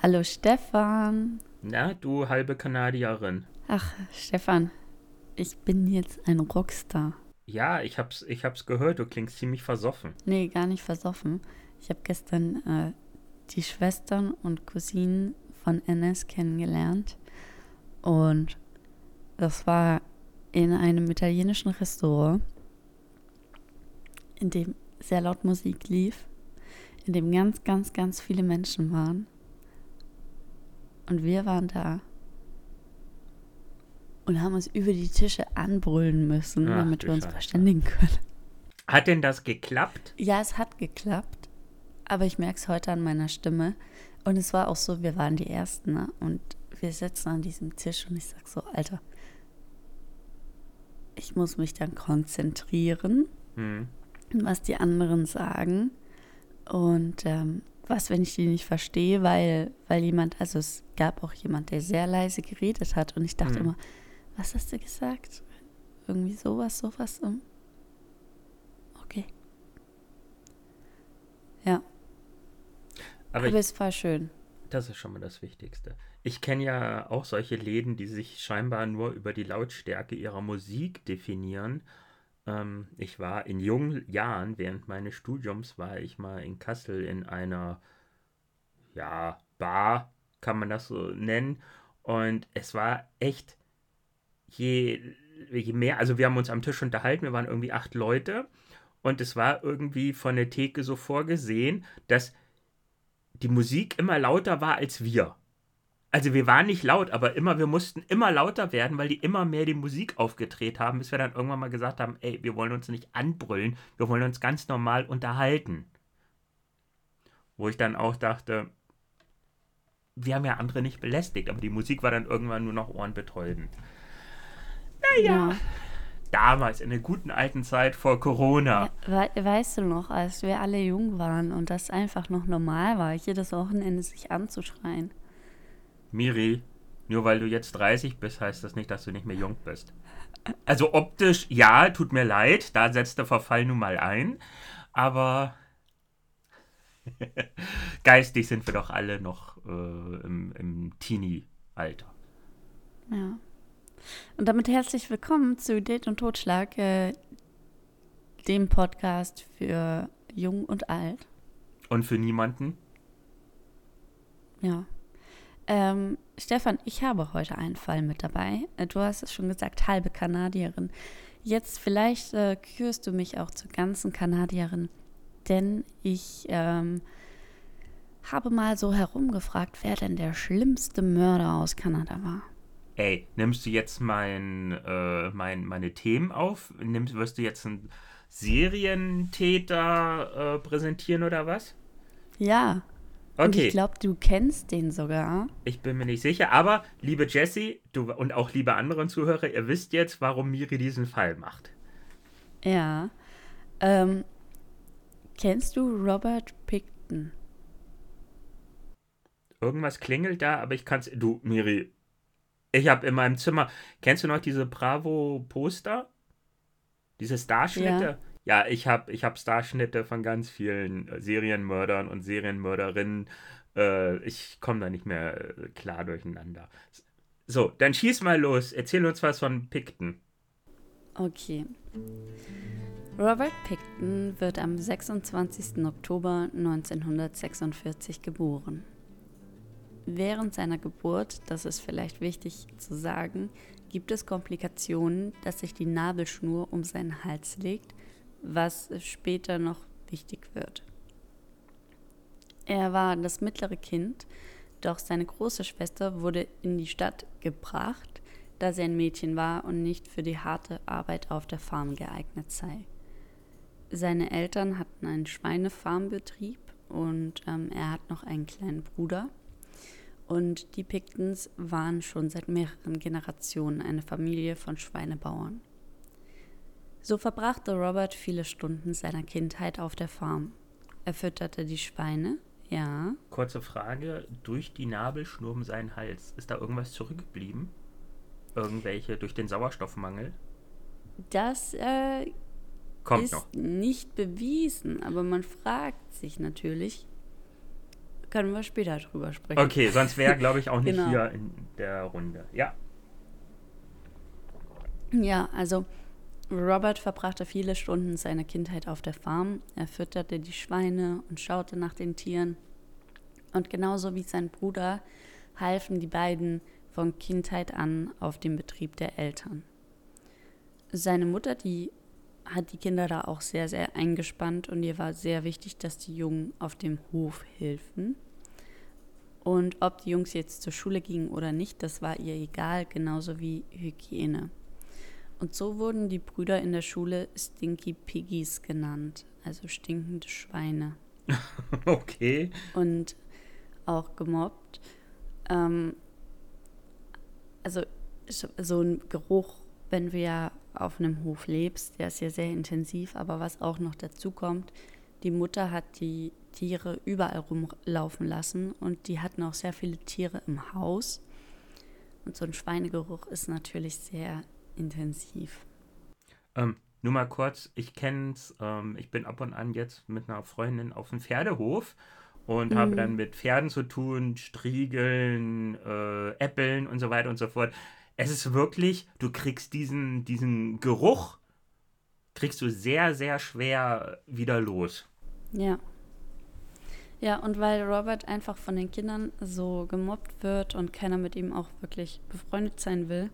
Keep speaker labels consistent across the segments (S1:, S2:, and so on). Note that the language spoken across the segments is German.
S1: Hallo Stefan.
S2: Na, du halbe Kanadierin.
S1: Ach, Stefan, ich bin jetzt ein Rockstar.
S2: Ja, ich hab's, ich hab's gehört, du klingst ziemlich versoffen.
S1: Nee, gar nicht versoffen. Ich habe gestern äh, die Schwestern und Cousinen von NS kennengelernt. Und das war in einem italienischen Restaurant, in dem sehr laut Musik lief, in dem ganz, ganz, ganz viele Menschen waren. Und wir waren da und haben uns über die Tische anbrüllen müssen,
S2: Ach,
S1: damit wir uns
S2: Scheiße.
S1: verständigen können.
S2: Hat denn das geklappt?
S1: Ja, es hat geklappt, aber ich merke es heute an meiner Stimme. Und es war auch so, wir waren die Ersten, ne? Und wir sitzen an diesem Tisch und ich sag so, Alter, ich muss mich dann konzentrieren,
S2: Hm.
S1: was die anderen sagen. Und ähm, was, wenn ich die nicht verstehe, weil, weil jemand, also es gab auch jemand, der sehr leise geredet hat und ich dachte
S2: Hm.
S1: immer, was hast du gesagt? Irgendwie sowas, sowas. um. Okay. Ja,
S2: Aber,
S1: aber
S2: ich,
S1: es war schön.
S2: das ist schon mal das Wichtigste. Ich kenne ja auch solche Läden, die sich scheinbar nur über die Lautstärke ihrer Musik definieren. Ähm, ich war in jungen Jahren, während meines Studiums, war ich mal in Kassel in einer, ja, Bar, kann man das so nennen. Und es war echt, je, je mehr, also wir haben uns am Tisch unterhalten, wir waren irgendwie acht Leute. Und es war irgendwie von der Theke so vorgesehen, dass die Musik immer lauter war als wir. Also wir waren nicht laut, aber immer, wir mussten immer lauter werden, weil die immer mehr die Musik aufgedreht haben, bis wir dann irgendwann mal gesagt haben, ey, wir wollen uns nicht anbrüllen, wir wollen uns ganz normal unterhalten. Wo ich dann auch dachte, wir haben ja andere nicht belästigt, aber die Musik war dann irgendwann nur noch ohrenbetäubend.
S1: Ja.
S2: Damals, in der guten alten Zeit vor Corona.
S1: We weißt du noch, als wir alle jung waren und das einfach noch normal war, jedes Wochenende sich anzuschreien?
S2: Miri, nur weil du jetzt 30 bist, heißt das nicht, dass du nicht mehr jung bist. Also optisch, ja, tut mir leid, da setzt der Verfall nun mal ein, aber geistig sind wir doch alle noch äh, im, im Teenie-Alter.
S1: Ja. Und damit herzlich willkommen zu Date und Totschlag, äh, dem Podcast für Jung und Alt.
S2: Und für niemanden?
S1: Ja. Ähm, Stefan, ich habe heute einen Fall mit dabei. Äh, Du hast es schon gesagt, halbe Kanadierin. Jetzt vielleicht äh, kürst du mich auch zur ganzen Kanadierin, denn ich ähm, habe mal so herumgefragt, wer denn der schlimmste Mörder aus Kanada war.
S2: Ey, nimmst du jetzt mein, äh, mein, meine Themen auf? Nimmst, wirst du jetzt einen Serientäter äh, präsentieren oder was?
S1: Ja. Und
S2: Okay.
S1: ich glaube, du kennst den sogar.
S2: Ich bin mir nicht sicher, aber liebe Jessie du, und auch liebe anderen Zuhörer, ihr wisst jetzt, warum Miri diesen Fall macht.
S1: Ja. Ähm, kennst du Robert Picton?
S2: Irgendwas klingelt da, aber ich kann's. Du, Miri, ich habe in meinem Zimmer. Kennst du noch diese Bravo-Poster? Diese Starschnitte? Ja, ich habe ich hab Starschnitte von ganz vielen äh, Serienmördern und Serienmörderinnen. Äh, ich komme da nicht mehr äh, klar durcheinander. So, dann schieß mal los. Erzähl uns was von Picton.
S1: Okay. Robert Picton wird am 26. Oktober 1946 geboren. Während seiner Geburt, das ist vielleicht wichtig zu sagen, gibt es Komplikationen, dass sich die Nabelschnur um seinen Hals legt, was später noch wichtig wird. Er war das mittlere Kind, doch seine große Schwester wurde in die Stadt gebracht, da sie ein Mädchen war und nicht für die harte Arbeit auf der Farm geeignet sei. Seine Eltern hatten einen Schweinefarmbetrieb und ähm, er hat noch einen kleinen Bruder. Und die Pictons waren schon seit mehreren Generationen eine Familie von Schweinebauern. So verbrachte Robert viele Stunden seiner Kindheit auf der Farm. Er fütterte die Schweine, ja.
S2: Kurze Frage, durch die Nabelschnur um seinen Hals, ist da irgendwas zurückgeblieben? Irgendwelche durch den Sauerstoffmangel?
S1: Das äh,
S2: Kommt
S1: ist
S2: noch.
S1: nicht bewiesen, aber man fragt sich natürlich. Können wir später drüber sprechen.
S2: Okay, sonst wäre, glaube ich, auch nicht
S1: Genau.
S2: hier in der Runde. Ja.
S1: Ja, also Robert verbrachte viele Stunden seiner Kindheit auf der Farm. Er fütterte die Schweine und schaute nach den Tieren. Und genauso wie sein Bruder halfen die beiden von Kindheit an auf dem Betrieb der Eltern. Seine Mutter, die hat die Kinder da auch sehr, sehr eingespannt und ihr war sehr wichtig, dass die Jungen auf dem Hof hilfen. Und ob die Jungs jetzt zur Schule gingen oder nicht, das war ihr egal, genauso wie Hygiene. Und so wurden die Brüder in der Schule Stinky Piggies genannt, also stinkende Schweine.
S2: Okay.
S1: Und auch gemobbt. Ähm, also so- ein Geruch, wenn du ja auf einem Hof lebst, der ist ja sehr intensiv, aber was auch noch dazu kommt, die Mutter hat die Tiere überall rumlaufen lassen und die hatten auch sehr viele Tiere im Haus. Und so ein Schweinegeruch ist natürlich sehr intensiv.
S2: Ähm, nur mal kurz, ich kenn's, ähm, ich bin ab und an jetzt mit einer Freundin auf dem Pferdehof und habe dann mit Pferden zu tun, Striegeln, äh, Äppeln und so weiter und so fort. Es ist wirklich, du kriegst diesen, diesen Geruch, kriegst du sehr, sehr schwer wieder los.
S1: Ja. Ja, und weil Robert einfach von den Kindern so gemobbt wird und keiner mit ihm auch wirklich befreundet sein will,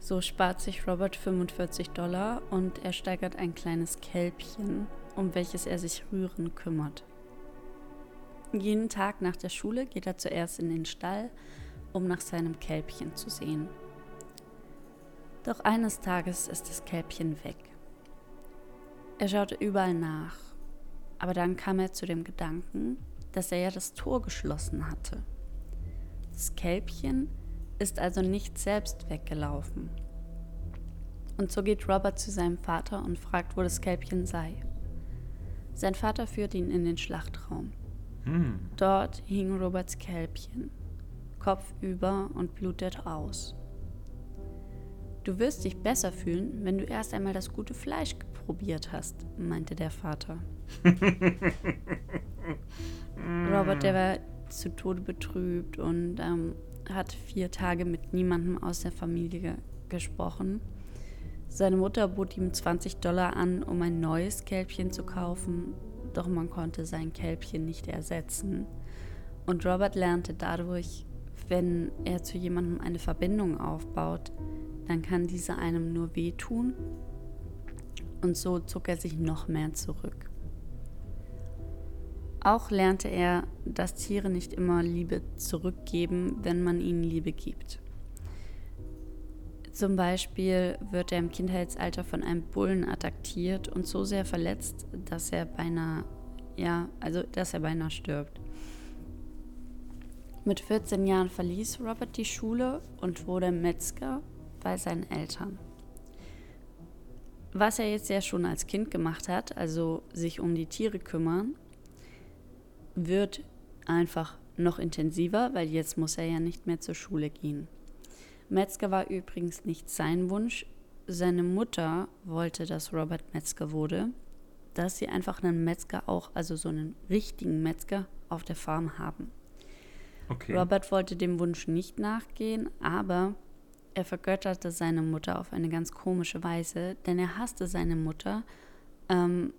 S1: so spart sich Robert 45 Dollar und er steigert ein kleines Kälbchen, um welches er sich rühren kümmert. Jeden Tag nach der Schule geht er zuerst in den Stall, um nach seinem Kälbchen zu sehen. Doch eines Tages ist das Kälbchen weg. Er schaute überall nach, aber dann kam er zu dem Gedanken, dass er ja das Tor geschlossen hatte. Das Kälbchen ist also nicht selbst weggelaufen. Und so geht Robert zu seinem Vater und fragt, wo das Kälbchen sei. Sein Vater führt ihn in den Schlachtraum.
S2: Hm.
S1: Dort hing Roberts Kälbchen, kopfüber und blutet aus. Du wirst dich besser fühlen, wenn du erst einmal das gute Fleisch probiert hast, meinte der Vater. Robert, der war zu Tode betrübt und ähm, hat vier Tage mit niemandem aus der Familie ge gesprochen. Seine Mutter bot ihm 20 Dollar an, um ein neues Kälbchen zu kaufen, doch man konnte sein Kälbchen nicht ersetzen. Und Robert lernte dadurch, wenn er zu jemandem eine Verbindung aufbaut, dann kann diese einem nur wehtun. Und so zog er sich noch mehr zurück. Auch lernte er, dass Tiere nicht immer Liebe zurückgeben, wenn man ihnen Liebe gibt. Zum Beispiel wird er im Kindheitsalter von einem Bullen attackiert und so sehr verletzt, dass er beinahe, ja, also dass er beinahe stirbt. Mit 14 Jahren verließ Robert die Schule und wurde Metzger bei seinen Eltern. Was er jetzt ja schon als Kind gemacht hat, also sich um die Tiere kümmern, wird einfach noch intensiver, weil jetzt muss er ja nicht mehr zur Schule gehen. Metzger war übrigens nicht sein Wunsch. Seine Mutter wollte, dass Robert Metzger wurde, dass sie einfach einen Metzger auch, also so einen richtigen Metzger auf der Farm haben.
S2: Okay.
S1: Robert wollte dem Wunsch nicht nachgehen, aber er vergötterte seine Mutter auf eine ganz komische Weise, denn er hasste seine Mutter, ähm,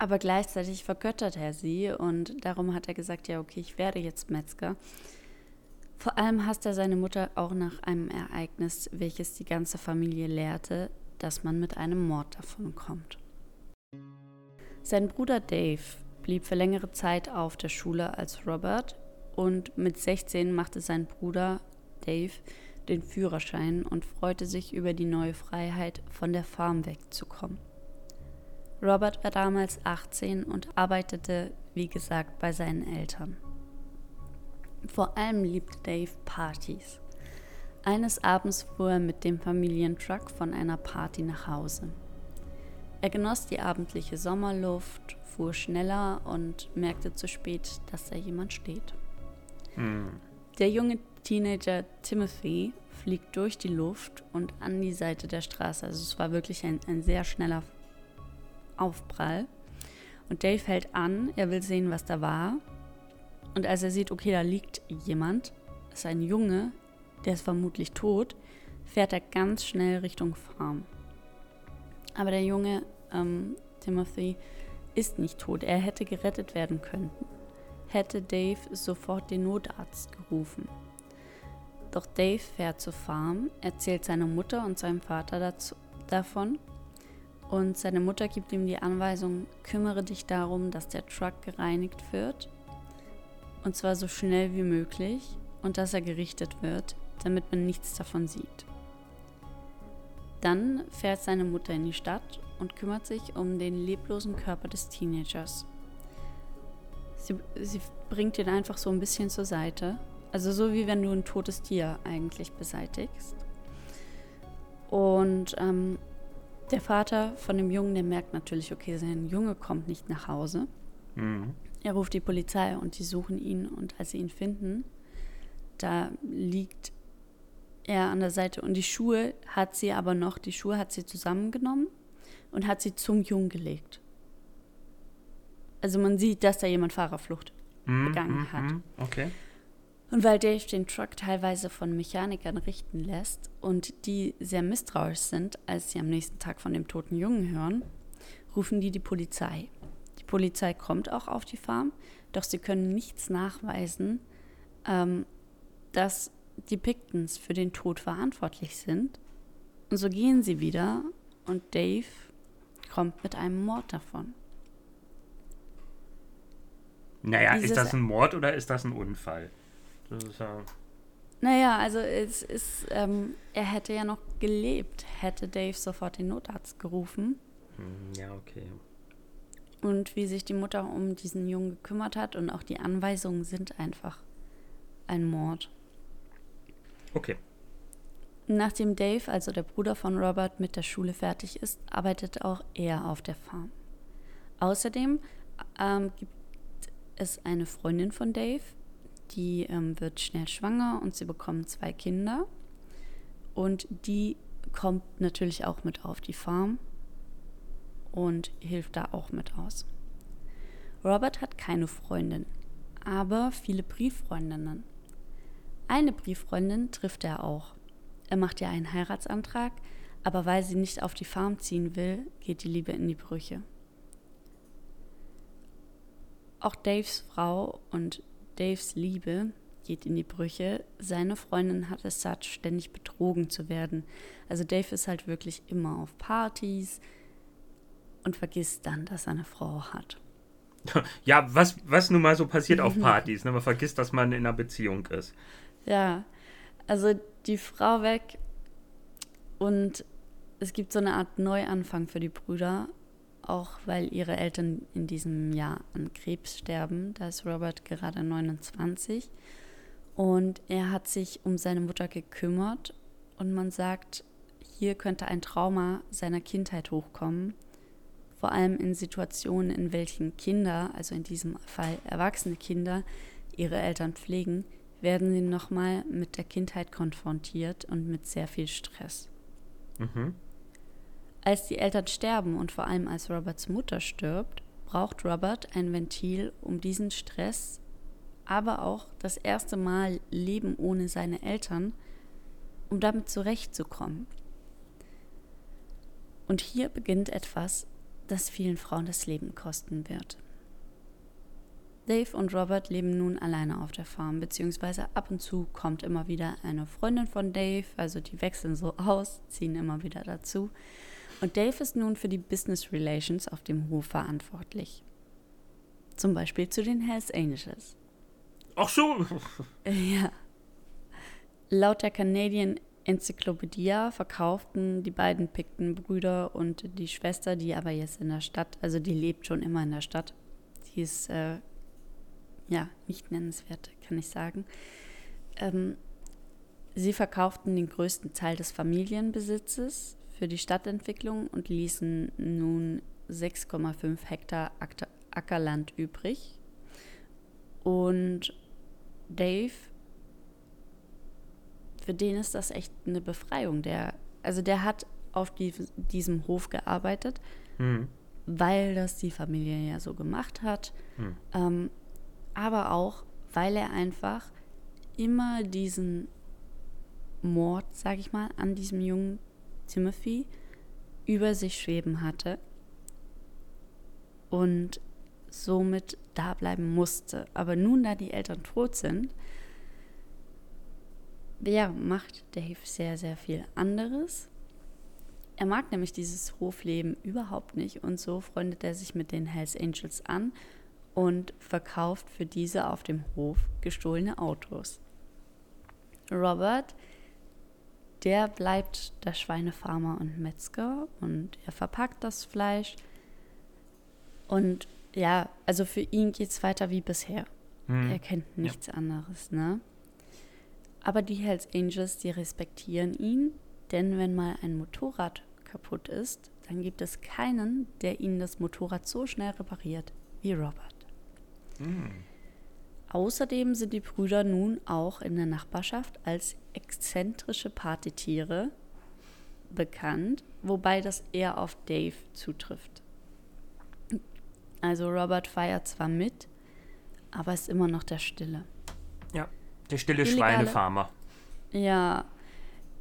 S1: aber gleichzeitig vergötterte er sie und darum hat er gesagt, ja okay, ich werde jetzt Metzger. Vor allem hasst er seine Mutter auch nach einem Ereignis, welches die ganze Familie lehrte, dass man mit einem Mord davon kommt. Sein Bruder Dave blieb für längere Zeit auf der Schule als Robert und mit 16 machte sein Bruder Dave den Führerschein und freute sich über die neue Freiheit, von der Farm wegzukommen. Robert war damals 18 und arbeitete, wie gesagt, bei seinen Eltern. Vor allem liebte Dave Partys. Eines Abends fuhr er mit dem Familientruck von einer Party nach Hause. Er genoss die abendliche Sommerluft, fuhr schneller und merkte zu spät, dass da jemand steht.
S2: Hm.
S1: Der junge Teenager Timothy fliegt durch die Luft und an die Seite der Straße. Also es war wirklich ein, ein sehr schneller Aufprall. Und Dave hält an, er will sehen, was da war. Und als er sieht, okay, da liegt jemand, ist ein Junge, der ist vermutlich tot, fährt er ganz schnell Richtung Farm. Aber der Junge ähm, Timothy ist nicht tot. Er hätte gerettet werden können. Hätte Dave sofort den Notarzt gerufen. Doch Dave fährt zur Farm, erzählt seiner Mutter und seinem Vater dazu, davon. Und seine Mutter gibt ihm die Anweisung, kümmere dich darum, dass der Truck gereinigt wird. Und zwar so schnell wie möglich und dass er gerichtet wird, damit man nichts davon sieht. Dann fährt seine Mutter in die Stadt und kümmert sich um den leblosen Körper des Teenagers. Sie, sie bringt ihn einfach so ein bisschen zur Seite. Also so wie wenn du ein totes Tier eigentlich beseitigst. Und ähm, der Vater von dem Jungen, der merkt natürlich, okay, sein Junge kommt nicht nach Hause.
S2: Mhm.
S1: Er ruft die Polizei und die suchen ihn und als sie ihn finden, da liegt er an der Seite und die Schuhe hat sie aber noch, die Schuhe hat sie zusammengenommen und hat sie zum Jungen gelegt. Also man sieht, dass da jemand Fahrerflucht
S2: Mhm,
S1: begangen
S2: mhm,
S1: hat.
S2: mhm. Okay.
S1: Und weil Dave den Truck teilweise von Mechanikern richten lässt und die sehr misstrauisch sind, als sie am nächsten Tag von dem toten Jungen hören, rufen die die Polizei. Die Polizei kommt auch auf die Farm, doch sie können nichts nachweisen, ähm, dass die Pictons für den Tod verantwortlich sind. Und so gehen sie wieder und Dave kommt mit einem Mord davon.
S2: Naja,
S1: Dieses-
S2: ist das ein Mord oder ist das ein Unfall? Das ist ja.
S1: Naja, also es ist, ähm, er hätte ja noch gelebt, hätte Dave sofort den Notarzt gerufen.
S2: hm, Ja, okay.
S1: Und wie sich die Mutter um diesen Jungen gekümmert hat und auch die Anweisungen sind einfach ein Mord.
S2: Okay.
S1: Nachdem Dave, also der Bruder von Robert, mit der Schule fertig ist, arbeitet auch er auf der Farm. Außerdem ähm, gibt es eine Freundin von Dave, die ähm, wird schnell schwanger und sie bekommen zwei Kinder. Und die kommt natürlich auch mit auf die Farm und hilft da auch mit aus. Robert hat keine Freundin, aber viele Brieffreundinnen. Eine Brieffreundin trifft er auch. Er macht ihr einen Heiratsantrag, aber weil sie nicht auf die Farm ziehen will, geht die Liebe in die Brüche. Auch Daves Frau und Daves Liebe geht in die Brüche. Seine Freundin hat es satt, ständig betrogen zu werden. Also Dave ist halt wirklich immer auf Partys und vergisst dann, dass er eine Frau hat.
S2: Ja, was, was nun mal so passiert auf Partys. Ne? Man vergisst, dass man in einer Beziehung ist.
S1: Ja, also die Frau weg und es gibt so eine Art Neuanfang für die Brüder, auch weil ihre Eltern in diesem Jahr an Krebs sterben. Da ist Robert gerade 29 und er hat sich um seine Mutter gekümmert und man sagt, hier könnte ein Trauma seiner Kindheit hochkommen, vor allem in Situationen, in welchen Kinder, also in diesem Fall erwachsene Kinder, ihre Eltern pflegen, werden sie nochmal mit der Kindheit konfrontiert und mit sehr viel Stress.
S2: Mhm.
S1: Als die Eltern sterben und vor allem als Roberts Mutter stirbt, braucht Robert ein Ventil, um diesen Stress, aber auch das erste Mal Leben ohne seine Eltern, um damit zurechtzukommen. Und hier beginnt etwas, das vielen Frauen das Leben kosten wird. Dave und Robert leben nun alleine auf der Farm, beziehungsweise ab und zu kommt immer wieder eine Freundin von Dave, also die wechseln so aus, ziehen immer wieder dazu. Und Dave ist nun für die Business Relations auf dem Hof verantwortlich. Zum Beispiel zu den Hells Angels.
S2: Ach so.
S1: Ja. Laut der Canadian Enzyklopädie verkauften die beiden Picton-Brüder und die Schwester, die aber jetzt in der Stadt, also die lebt schon immer in der Stadt, die ist äh, ja nicht nennenswert kann ich sagen. Ähm, sie verkauften den größten Teil des Familienbesitzes für die Stadtentwicklung und ließen nun 6,5 Hektar Ackerland übrig. Und Dave, für den ist das echt eine Befreiung. Der, also der hat auf die, diesem Hof gearbeitet, mhm. weil das die Familie ja so gemacht hat. Mhm. Ähm, aber auch, weil er einfach immer diesen Mord, sag ich mal, an diesem jungen Timothy über sich schweben hatte und somit da bleiben musste. Aber nun, da die Eltern tot sind, ja, macht Dave sehr, sehr viel anderes. Er mag nämlich dieses Hofleben überhaupt nicht und so freundet er sich mit den Hells Angels an und verkauft für diese auf dem Hof gestohlene Autos. Robert, der bleibt der Schweinefarmer und Metzger und er verpackt das Fleisch. Und ja, also für ihn geht es weiter wie bisher. Hm. Er kennt nichts ja. anderes, ne? Aber die Hells Angels, die respektieren ihn, denn wenn mal ein Motorrad kaputt ist, dann gibt es keinen, der ihnen das Motorrad so schnell repariert wie Robert. Mhm. Außerdem sind die Brüder nun auch in der Nachbarschaft als exzentrische Partytiere bekannt, wobei das eher auf Dave zutrifft. Also Robert feiert zwar mit, aber ist immer noch der Stille.
S2: Ja, der stille illegale, Schweinefarmer.
S1: Ja,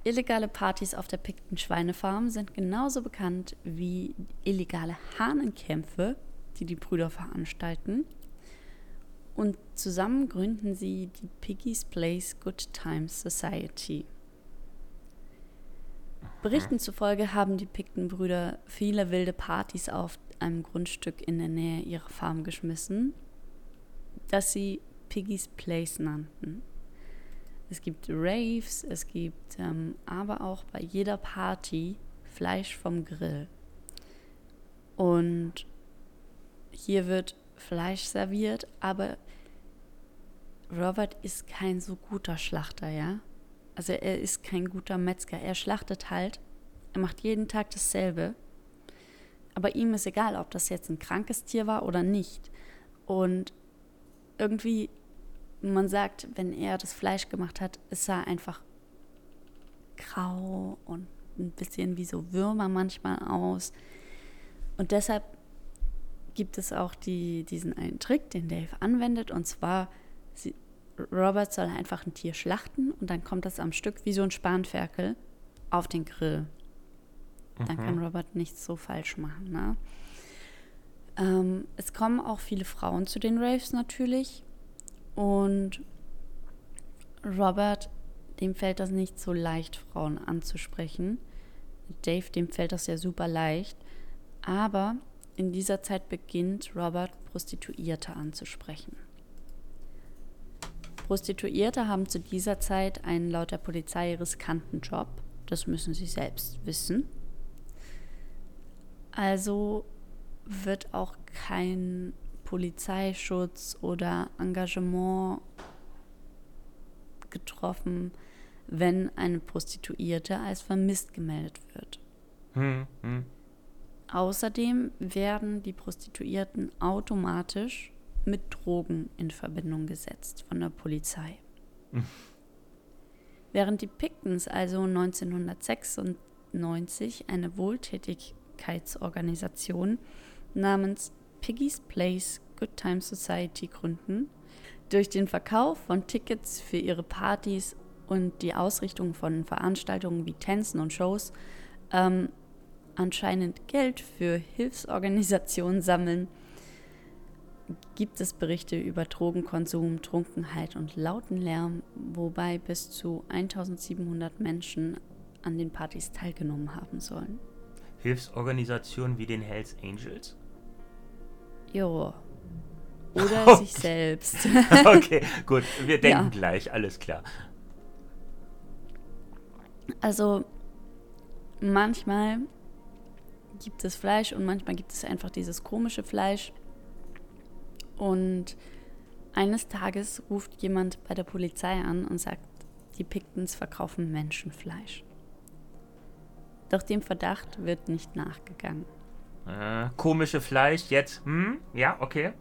S1: illegale Partys auf der Picton Schweinefarm sind genauso bekannt wie illegale Hahnenkämpfe, die die Brüder veranstalten. Und zusammen gründen sie die Piggy's Place Good Times Society. Berichten zufolge haben die Picton-Brüder viele wilde Partys auf einem Grundstück in der Nähe ihrer Farm geschmissen, das sie Piggy's Place nannten. Es gibt Raves, es gibt ähm, aber auch bei jeder Party Fleisch vom Grill. Und hier wird Fleisch serviert, aber Robert ist kein so guter Schlachter, ja. Also er ist kein guter Metzger. Er schlachtet halt, er macht jeden Tag dasselbe. Aber ihm ist egal, ob das jetzt ein krankes Tier war oder nicht. Und irgendwie, man sagt, wenn er das Fleisch gemacht hat, es sah einfach grau und ein bisschen wie so Würmer manchmal aus. Und deshalb gibt es auch die, diesen einen Trick, den Dave anwendet, und zwar, sie, Robert soll einfach ein Tier schlachten und dann kommt das am Stück wie so ein Spanferkel auf den Grill. Dann mhm. kann Robert nichts so falsch machen. Ne? Ähm, es kommen auch viele Frauen zu den Raves natürlich. Und Robert, dem fällt das nicht so leicht, Frauen anzusprechen. Dave, dem fällt das ja super leicht. Aber in dieser Zeit beginnt Robert Prostituierte anzusprechen. Prostituierte haben zu dieser Zeit einen laut der Polizei riskanten Job. Das müssen sie selbst wissen. Also wird auch kein Polizeischutz oder Engagement getroffen, wenn eine Prostituierte als vermisst gemeldet wird. Hm, hm. Außerdem werden die Prostituierten automatisch mit Drogen in Verbindung gesetzt von der Polizei. Hm. Während die Pictons also 1996 eine Wohltätigkeitsorganisation namens Piggy's Place Good Time Society gründen, durch den Verkauf von Tickets für ihre Partys und die Ausrichtung von Veranstaltungen wie Tänzen und Shows ähm, anscheinend Geld für Hilfsorganisationen sammeln, gibt es Berichte über Drogenkonsum, Trunkenheit und lauten Lärm, wobei bis zu 1700 Menschen an den Partys teilgenommen haben sollen.
S2: Hilfsorganisationen wie den Hells Angels?
S1: Jo. Oder okay. sich selbst.
S2: okay, gut. Wir denken ja. gleich, alles klar.
S1: Also manchmal gibt es Fleisch und manchmal gibt es einfach dieses komische Fleisch. Und Eines Tages ruft jemand bei der Polizei an und sagt, die Pictons verkaufen Menschenfleisch. Doch dem Verdacht wird nicht nachgegangen.
S2: Äh, komische Fleisch jetzt. Hm? Ja, okay.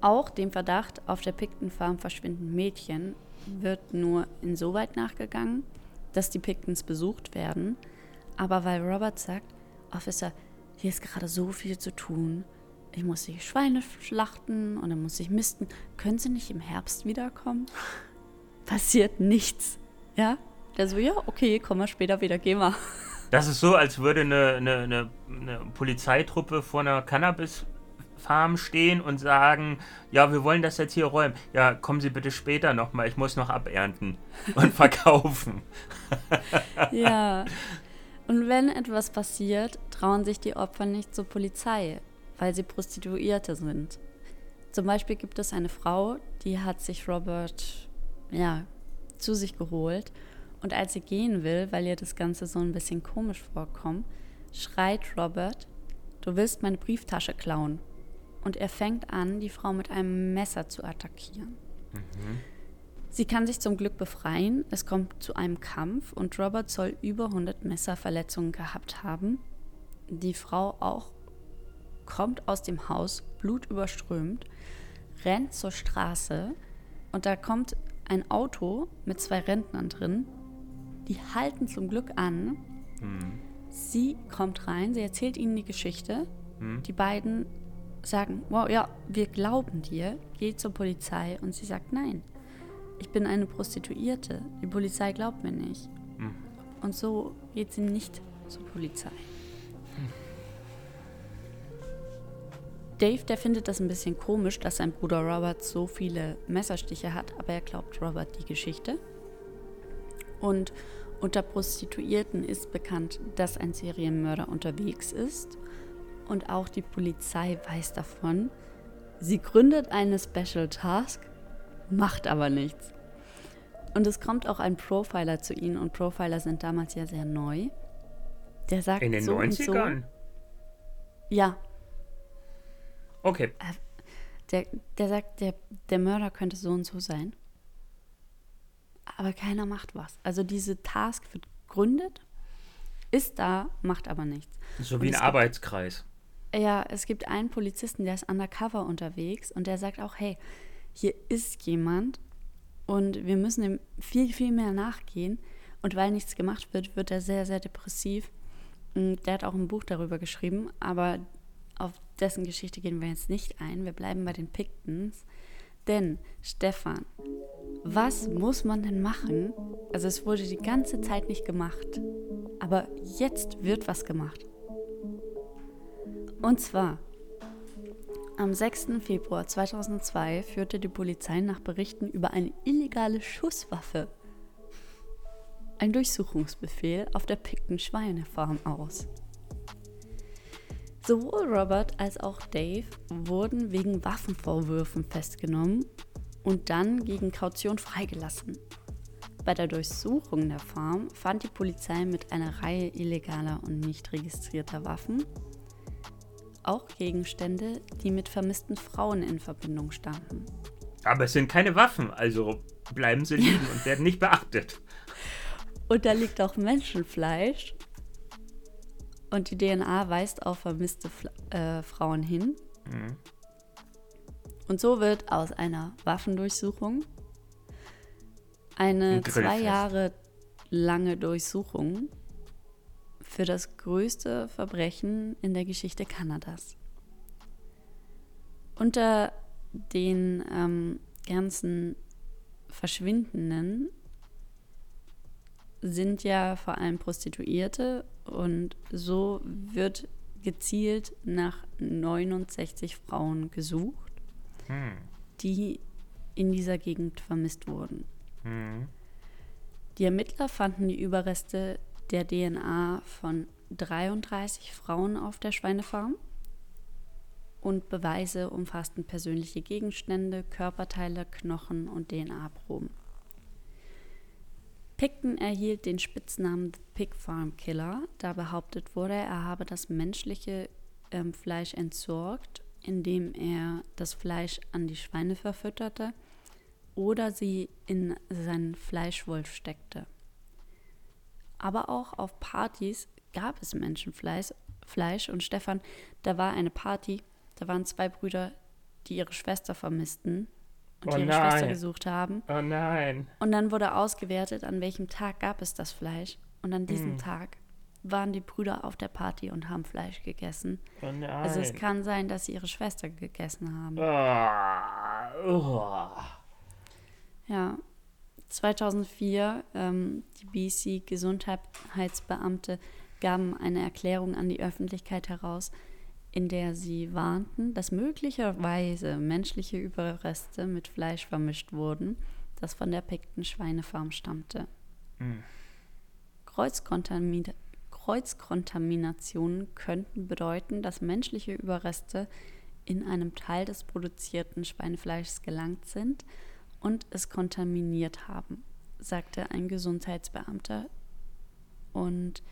S1: Auch dem Verdacht, auf der Picton Farm verschwinden Mädchen, wird nur insoweit nachgegangen, dass die Pictons besucht werden. Aber weil Robert sagt, Officer, hier ist gerade so viel zu tun. Ich muss die Schweine schlachten und dann muss ich misten. Können Sie nicht im Herbst wiederkommen? Passiert nichts. Ja? Der so, ja, okay, komm mal später wieder, geh mal.
S2: Das ist so, als würde eine, eine, eine, eine Polizeitruppe vor einer Cannabis-Farm stehen und sagen, ja, wir wollen das jetzt hier räumen. Ja, kommen Sie bitte später nochmal, ich muss noch abernten und verkaufen.
S1: ja. Und wenn etwas passiert, trauen sich die Opfer nicht zur Polizei, weil sie Prostituierte sind. Zum Beispiel gibt es eine Frau, die hat sich Robert ja, zu sich geholt und als sie gehen will, weil ihr das Ganze so ein bisschen komisch vorkommt, schreit Robert, du willst meine Brieftasche klauen. Und er fängt an, die Frau mit einem Messer zu attackieren. Mhm. Sie kann sich zum Glück befreien, es kommt zu einem Kampf und Robert soll über 100 Messerverletzungen gehabt haben. Die Frau auch kommt aus dem Haus, blutüberströmt, rennt zur Straße und da kommt ein Auto mit zwei Rentnern drin die halten zum Glück an. Hm. Sie kommt rein, sie erzählt ihnen die Geschichte. Hm. Die beiden sagen, wow, ja, wir glauben dir, geht zur Polizei. Und sie sagt, nein, ich bin eine Prostituierte. Die Polizei glaubt mir nicht. Hm. Und so geht sie nicht zur Polizei. Dave, der findet das ein bisschen komisch, dass sein Bruder Robert so viele Messerstiche hat, aber er glaubt Robert die Geschichte. Und unter Prostituierten ist bekannt, dass ein Serienmörder unterwegs ist. Und auch die Polizei weiß davon. Sie gründet eine Special Task, macht aber nichts. Und es kommt auch ein Profiler zu ihnen und Profiler sind damals ja sehr neu. Der sagt
S2: In den
S1: so
S2: 90ern?
S1: So, ja.
S2: Okay.
S1: Äh, der, der sagt, der, der Mörder könnte so und so sein aber keiner macht was. Also diese Task wird gegründet, ist da, macht aber nichts.
S2: So wie ein Arbeitskreis.
S1: Gibt, ja, es gibt einen Polizisten, der ist undercover unterwegs und der sagt auch, hey, hier ist jemand und wir müssen ihm viel, viel mehr nachgehen. Und weil nichts gemacht wird, wird er sehr, sehr depressiv. Der hat auch ein Buch darüber geschrieben, aber auf dessen Geschichte gehen wir jetzt nicht ein. Wir bleiben bei den Pictons. Denn, Stefan, was muss man denn machen? Also es wurde die ganze Zeit nicht gemacht. Aber jetzt wird was gemacht. Und zwar, am 6. Februar 2002 führte die Polizei nach Berichten über eine illegale Schusswaffe ein Durchsuchungsbefehl auf der Pickton Schweinefarm aus. Sowohl Robert als auch Dave wurden wegen Waffenvorwürfen festgenommen und dann gegen Kaution freigelassen. Bei der Durchsuchung der Farm fand die Polizei mit einer Reihe illegaler und nicht registrierter Waffen auch Gegenstände, die mit vermissten Frauen in Verbindung standen.
S2: Aber es sind keine Waffen, also bleiben sie liegen und werden nicht beachtet.
S1: Und da liegt auch Menschenfleisch und die DNA weist auf vermisste äh, Frauen hin. Mhm. Und so wird aus einer Waffendurchsuchung eine zwei Jahre lange Durchsuchung für das größte Verbrechen in der Geschichte Kanadas. Unter den ähm, ganzen Verschwindenden sind ja vor allem Prostituierte und so wird gezielt nach 69 Frauen gesucht, hm. die in dieser Gegend vermisst wurden. Hm. Die Ermittler fanden die Überreste der DNA von 33 Frauen auf der Schweinefarm und Beweise umfassten persönliche Gegenstände, Körperteile, Knochen und DNA-Proben. Picton erhielt den Spitznamen The Pig Farm Killer, da behauptet wurde, er habe das menschliche ähm, Fleisch entsorgt indem er das Fleisch an die Schweine verfütterte oder sie in seinen Fleischwolf steckte. Aber auch auf Partys gab es Menschenfleisch Fleisch. Und Stefan, da war eine Party, da waren zwei Brüder, die ihre Schwester vermissten und
S2: Oh
S1: ihre
S2: nein.
S1: Schwester gesucht haben.
S2: Oh nein.
S1: Und dann wurde ausgewertet, an welchem Tag gab es das Fleisch. Und an diesem
S2: Mm.
S1: Tag waren die Brüder auf der Party und haben Fleisch gegessen.
S2: Oh nein.
S1: Also es kann sein, dass sie ihre Schwester gegessen haben.
S2: Ah, oh.
S1: Ja. 2004, ähm, die BC-Gesundheitsbeamte gaben eine Erklärung an die Öffentlichkeit heraus, in der sie warnten, dass möglicherweise menschliche Überreste mit Fleisch vermischt wurden, das von der Picton Schweinefarm stammte.
S2: Hm.
S1: Kreuzkontamin Kreuzkontaminationen könnten bedeuten, dass menschliche Überreste in einem Teil des produzierten Schweinefleischs gelangt sind und es kontaminiert haben, sagte ein Gesundheitsbeamter. Und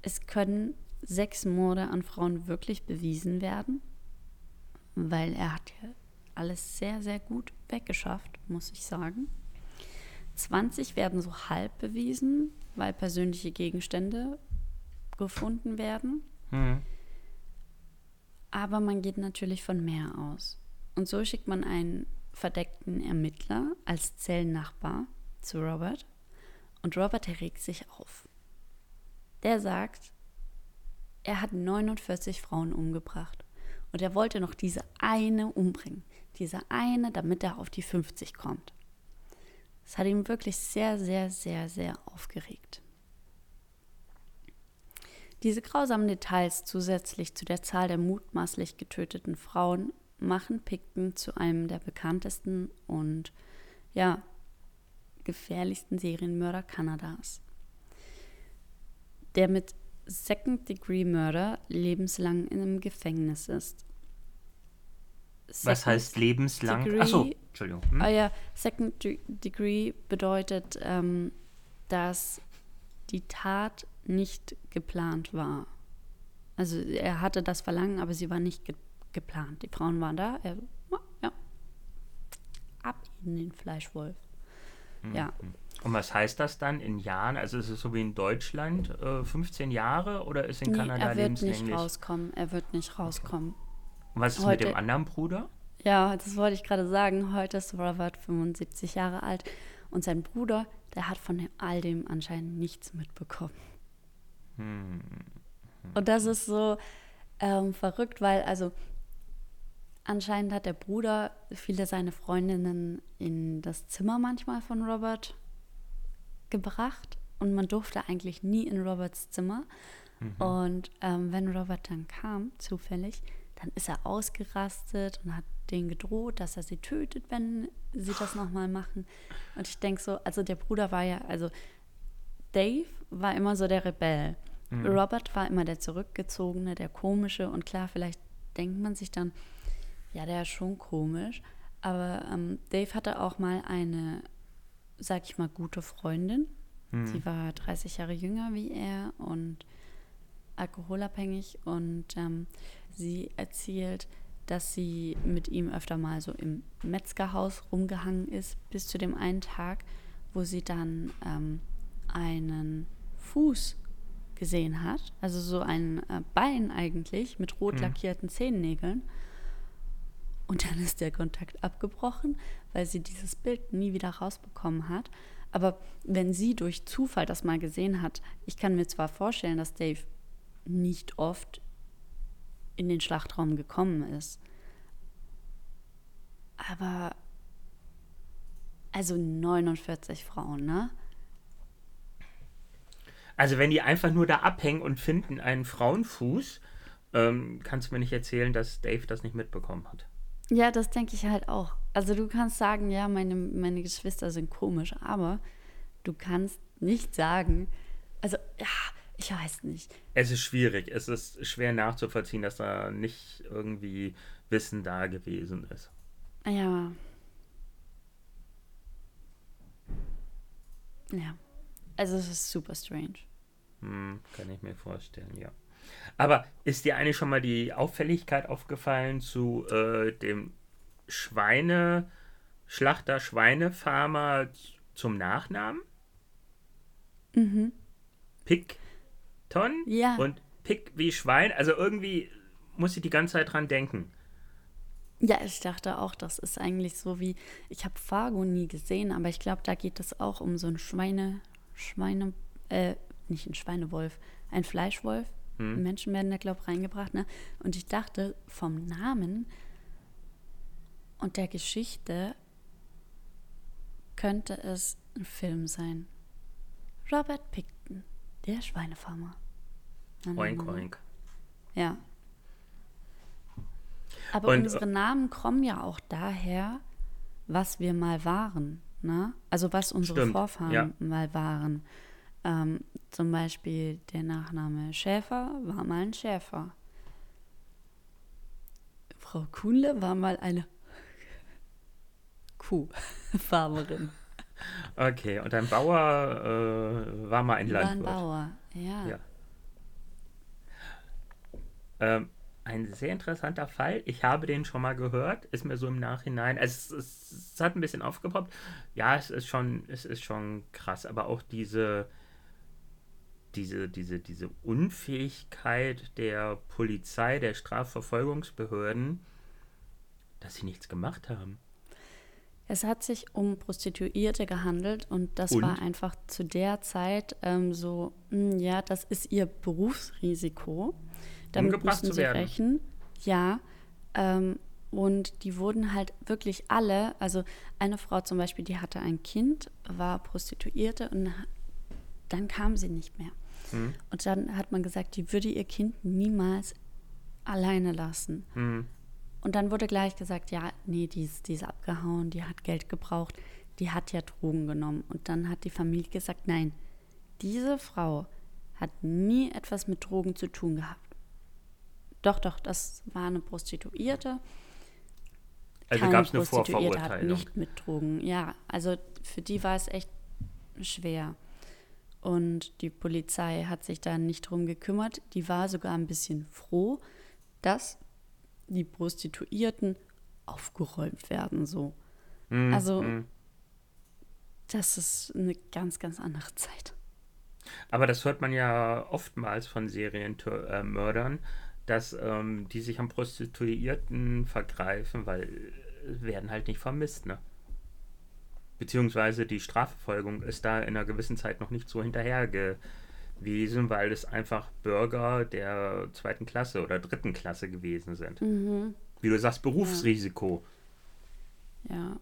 S1: es können sechs Morde an Frauen wirklich bewiesen werden, weil er hat ja alles sehr, sehr gut weggeschafft, muss ich sagen. 20 werden so halb bewiesen, weil persönliche Gegenstände gefunden werden.
S2: Hm.
S1: Aber man geht natürlich von mehr aus. Und so schickt man einen verdeckten Ermittler als Zellennachbar zu Robert. Und Robert der regt sich auf. Der sagt, er hat 49 Frauen umgebracht. Und er wollte noch diese eine umbringen. Diese eine, damit er auf die 50 kommt. Das hat ihn wirklich sehr, sehr, sehr, sehr aufgeregt. Diese grausamen Details zusätzlich zu der Zahl der mutmaßlich getöteten Frauen machen Picton zu einem der bekanntesten und ja, gefährlichsten Serienmörder Kanadas. Der mit Second Degree Murder lebenslang im Gefängnis ist.
S2: Was
S1: Second
S2: heißt lebenslang?
S1: Degree-
S2: Achso, Entschuldigung. Hm?
S1: Ah ja, Second De- Degree bedeutet, ähm, dass die Tat nicht geplant war. Also er hatte das Verlangen, aber sie war nicht ge geplant. Die Frauen waren da, er, ja, ab in den Fleischwolf.
S2: Hm.
S1: Ja,
S2: Und was heißt das dann in Jahren? Also ist es so wie in Deutschland äh, 15 Jahre oder ist in
S1: nee,
S2: Kanada
S1: er wird nicht rauskommen. Er wird nicht rauskommen.
S2: Und was ist
S1: Heute-
S2: mit dem anderen Bruder?
S1: Ja, das wollte ich gerade sagen. Heute ist Robert 75 Jahre alt und sein Bruder, der hat von all dem anscheinend nichts mitbekommen.
S2: Hm.
S1: Und das ist so ähm, verrückt, weil also anscheinend hat der Bruder viele seiner Freundinnen in das Zimmer manchmal von Robert gebracht und man durfte eigentlich nie in Roberts Zimmer. Und ähm, wenn Robert dann kam, zufällig, dann ist er ausgerastet und hat denen gedroht, dass er sie tötet, wenn sie das nochmal machen. Und ich denke so, also der Bruder war ja, also Dave war immer so der Rebell. Robert war immer der Zurückgezogene, der Komische. Und klar, vielleicht denkt man sich dann, ja, der ist schon komisch. Aber ähm, Dave hatte auch mal eine, sag ich mal, gute Freundin. Sie war 30 Jahre jünger wie er und alkoholabhängig. Und ähm, sie erzählt, dass sie mit ihm öfter mal so im Metzgerhaus rumgehangen ist, bis zu dem einen Tag, wo sie dann ähm, einen Fuß gesehen hat, also so ein äh, Bein eigentlich mit rot lackierten Zehennägeln. Und dann ist der Kontakt abgebrochen, weil sie dieses Bild nie wieder rausbekommen hat. Aber wenn sie durch Zufall das mal gesehen hat, ich kann mir zwar vorstellen, dass Dave nicht oft in den Schlachtraum gekommen ist. Aber also 49 Frauen, ne?
S2: Also wenn die einfach nur da abhängen und finden einen Frauenfuß, ähm, kannst du mir nicht erzählen, dass Dave das nicht mitbekommen hat.
S1: Ja, das denke ich halt auch. Also du kannst sagen, ja, meine, meine Geschwister sind komisch, aber du kannst nicht sagen, also ja, ich weiß nicht.
S2: Es ist schwierig. Es ist schwer nachzuvollziehen, dass da nicht irgendwie Wissen da gewesen ist.
S1: Ja. Ja. Also es ist super strange.
S2: Hm, kann ich mir vorstellen, ja. Aber ist dir eigentlich schon mal die Auffälligkeit aufgefallen zu äh, dem Schweine, Schlachter, Schweinefarmer zum Nachnamen?
S1: Mhm.
S2: Pickton
S1: Ja.
S2: und Pick wie Schwein. Also irgendwie muss ich die ganze Zeit dran denken.
S1: Ja, ich dachte auch, das ist eigentlich so wie, ich habe Fargo nie gesehen, aber ich glaube, da geht es auch um so ein Schweine, Schweine, äh, nicht ein Schweinewolf, ein Fleischwolf. Menschen werden da, glaube ich, reingebracht, ne? Und ich dachte, vom Namen und der Geschichte könnte es ein Film sein. Robert Picton, der Schweinefarmer.
S2: Oink, oink.
S1: Ja. Aber
S2: Und,
S1: unsere Namen kommen ja auch daher, was wir mal waren. Ne? Also was unsere
S2: Stimmt,
S1: Vorfahren
S2: ja.
S1: mal waren. Ähm, zum Beispiel der Nachname Schäfer war mal ein Schäfer. Frau Kuhnle war mal eine Kuhfarmerin.
S2: Okay, und ein Bauer äh, war mal ein
S1: War ein
S2: Landwirt.
S1: Bauer. Ja.
S2: Ja. Ähm, ein sehr interessanter Fall. Ich habe den schon mal gehört. Ist mir so im Nachhinein. Also es, es, es hat ein bisschen aufgepoppt. Ja, es ist schon, es ist schon krass. Aber auch diese, diese, diese, diese Unfähigkeit der Polizei, der Strafverfolgungsbehörden, dass sie nichts gemacht haben.
S1: Es hat sich um Prostituierte gehandelt und das
S2: Und?
S1: war einfach zu der Zeit ähm, so, mh, ja, das ist ihr Berufsrisiko. Damit
S2: Umgebracht
S1: mussten
S2: zu
S1: sie
S2: werden.
S1: rächen. Ja. Ähm, und die wurden halt wirklich alle, also eine Frau zum Beispiel, die hatte ein Kind, war Prostituierte und dann kam sie nicht mehr.
S2: Hm?
S1: Und dann hat man gesagt, die würde ihr Kind niemals alleine lassen.
S2: Hm.
S1: Und dann wurde gleich gesagt, ja, nee, die ist, die ist abgehauen, die hat Geld gebraucht, die hat ja Drogen genommen. Und dann hat die Familie gesagt, nein, diese Frau hat nie etwas mit Drogen zu tun gehabt. Doch, doch, das war eine Prostituierte.
S2: Also gab es eine
S1: Prostituierte hat
S2: Vorverurteilung.
S1: nicht mit Drogen. Ja, also für die war es echt schwer. Und die Polizei hat sich da nicht drum gekümmert. Die war sogar ein bisschen froh, dass die Prostituierten aufgeräumt werden. So.
S2: Hm,
S1: Also,
S2: hm.
S1: das ist eine ganz, ganz andere Zeit.
S2: Aber das hört man ja oftmals von Serienmördern, dass ähm, die sich an Prostituierten vergreifen, weil äh, werden halt nicht vermisst, ne? Beziehungsweise die Strafverfolgung ist da in einer gewissen Zeit noch nicht so hinterher gewesen, weil es einfach Bürger der zweiten Klasse oder dritten Klasse gewesen sind.
S1: Mhm.
S2: Wie du sagst, Berufsrisiko.
S1: Ja.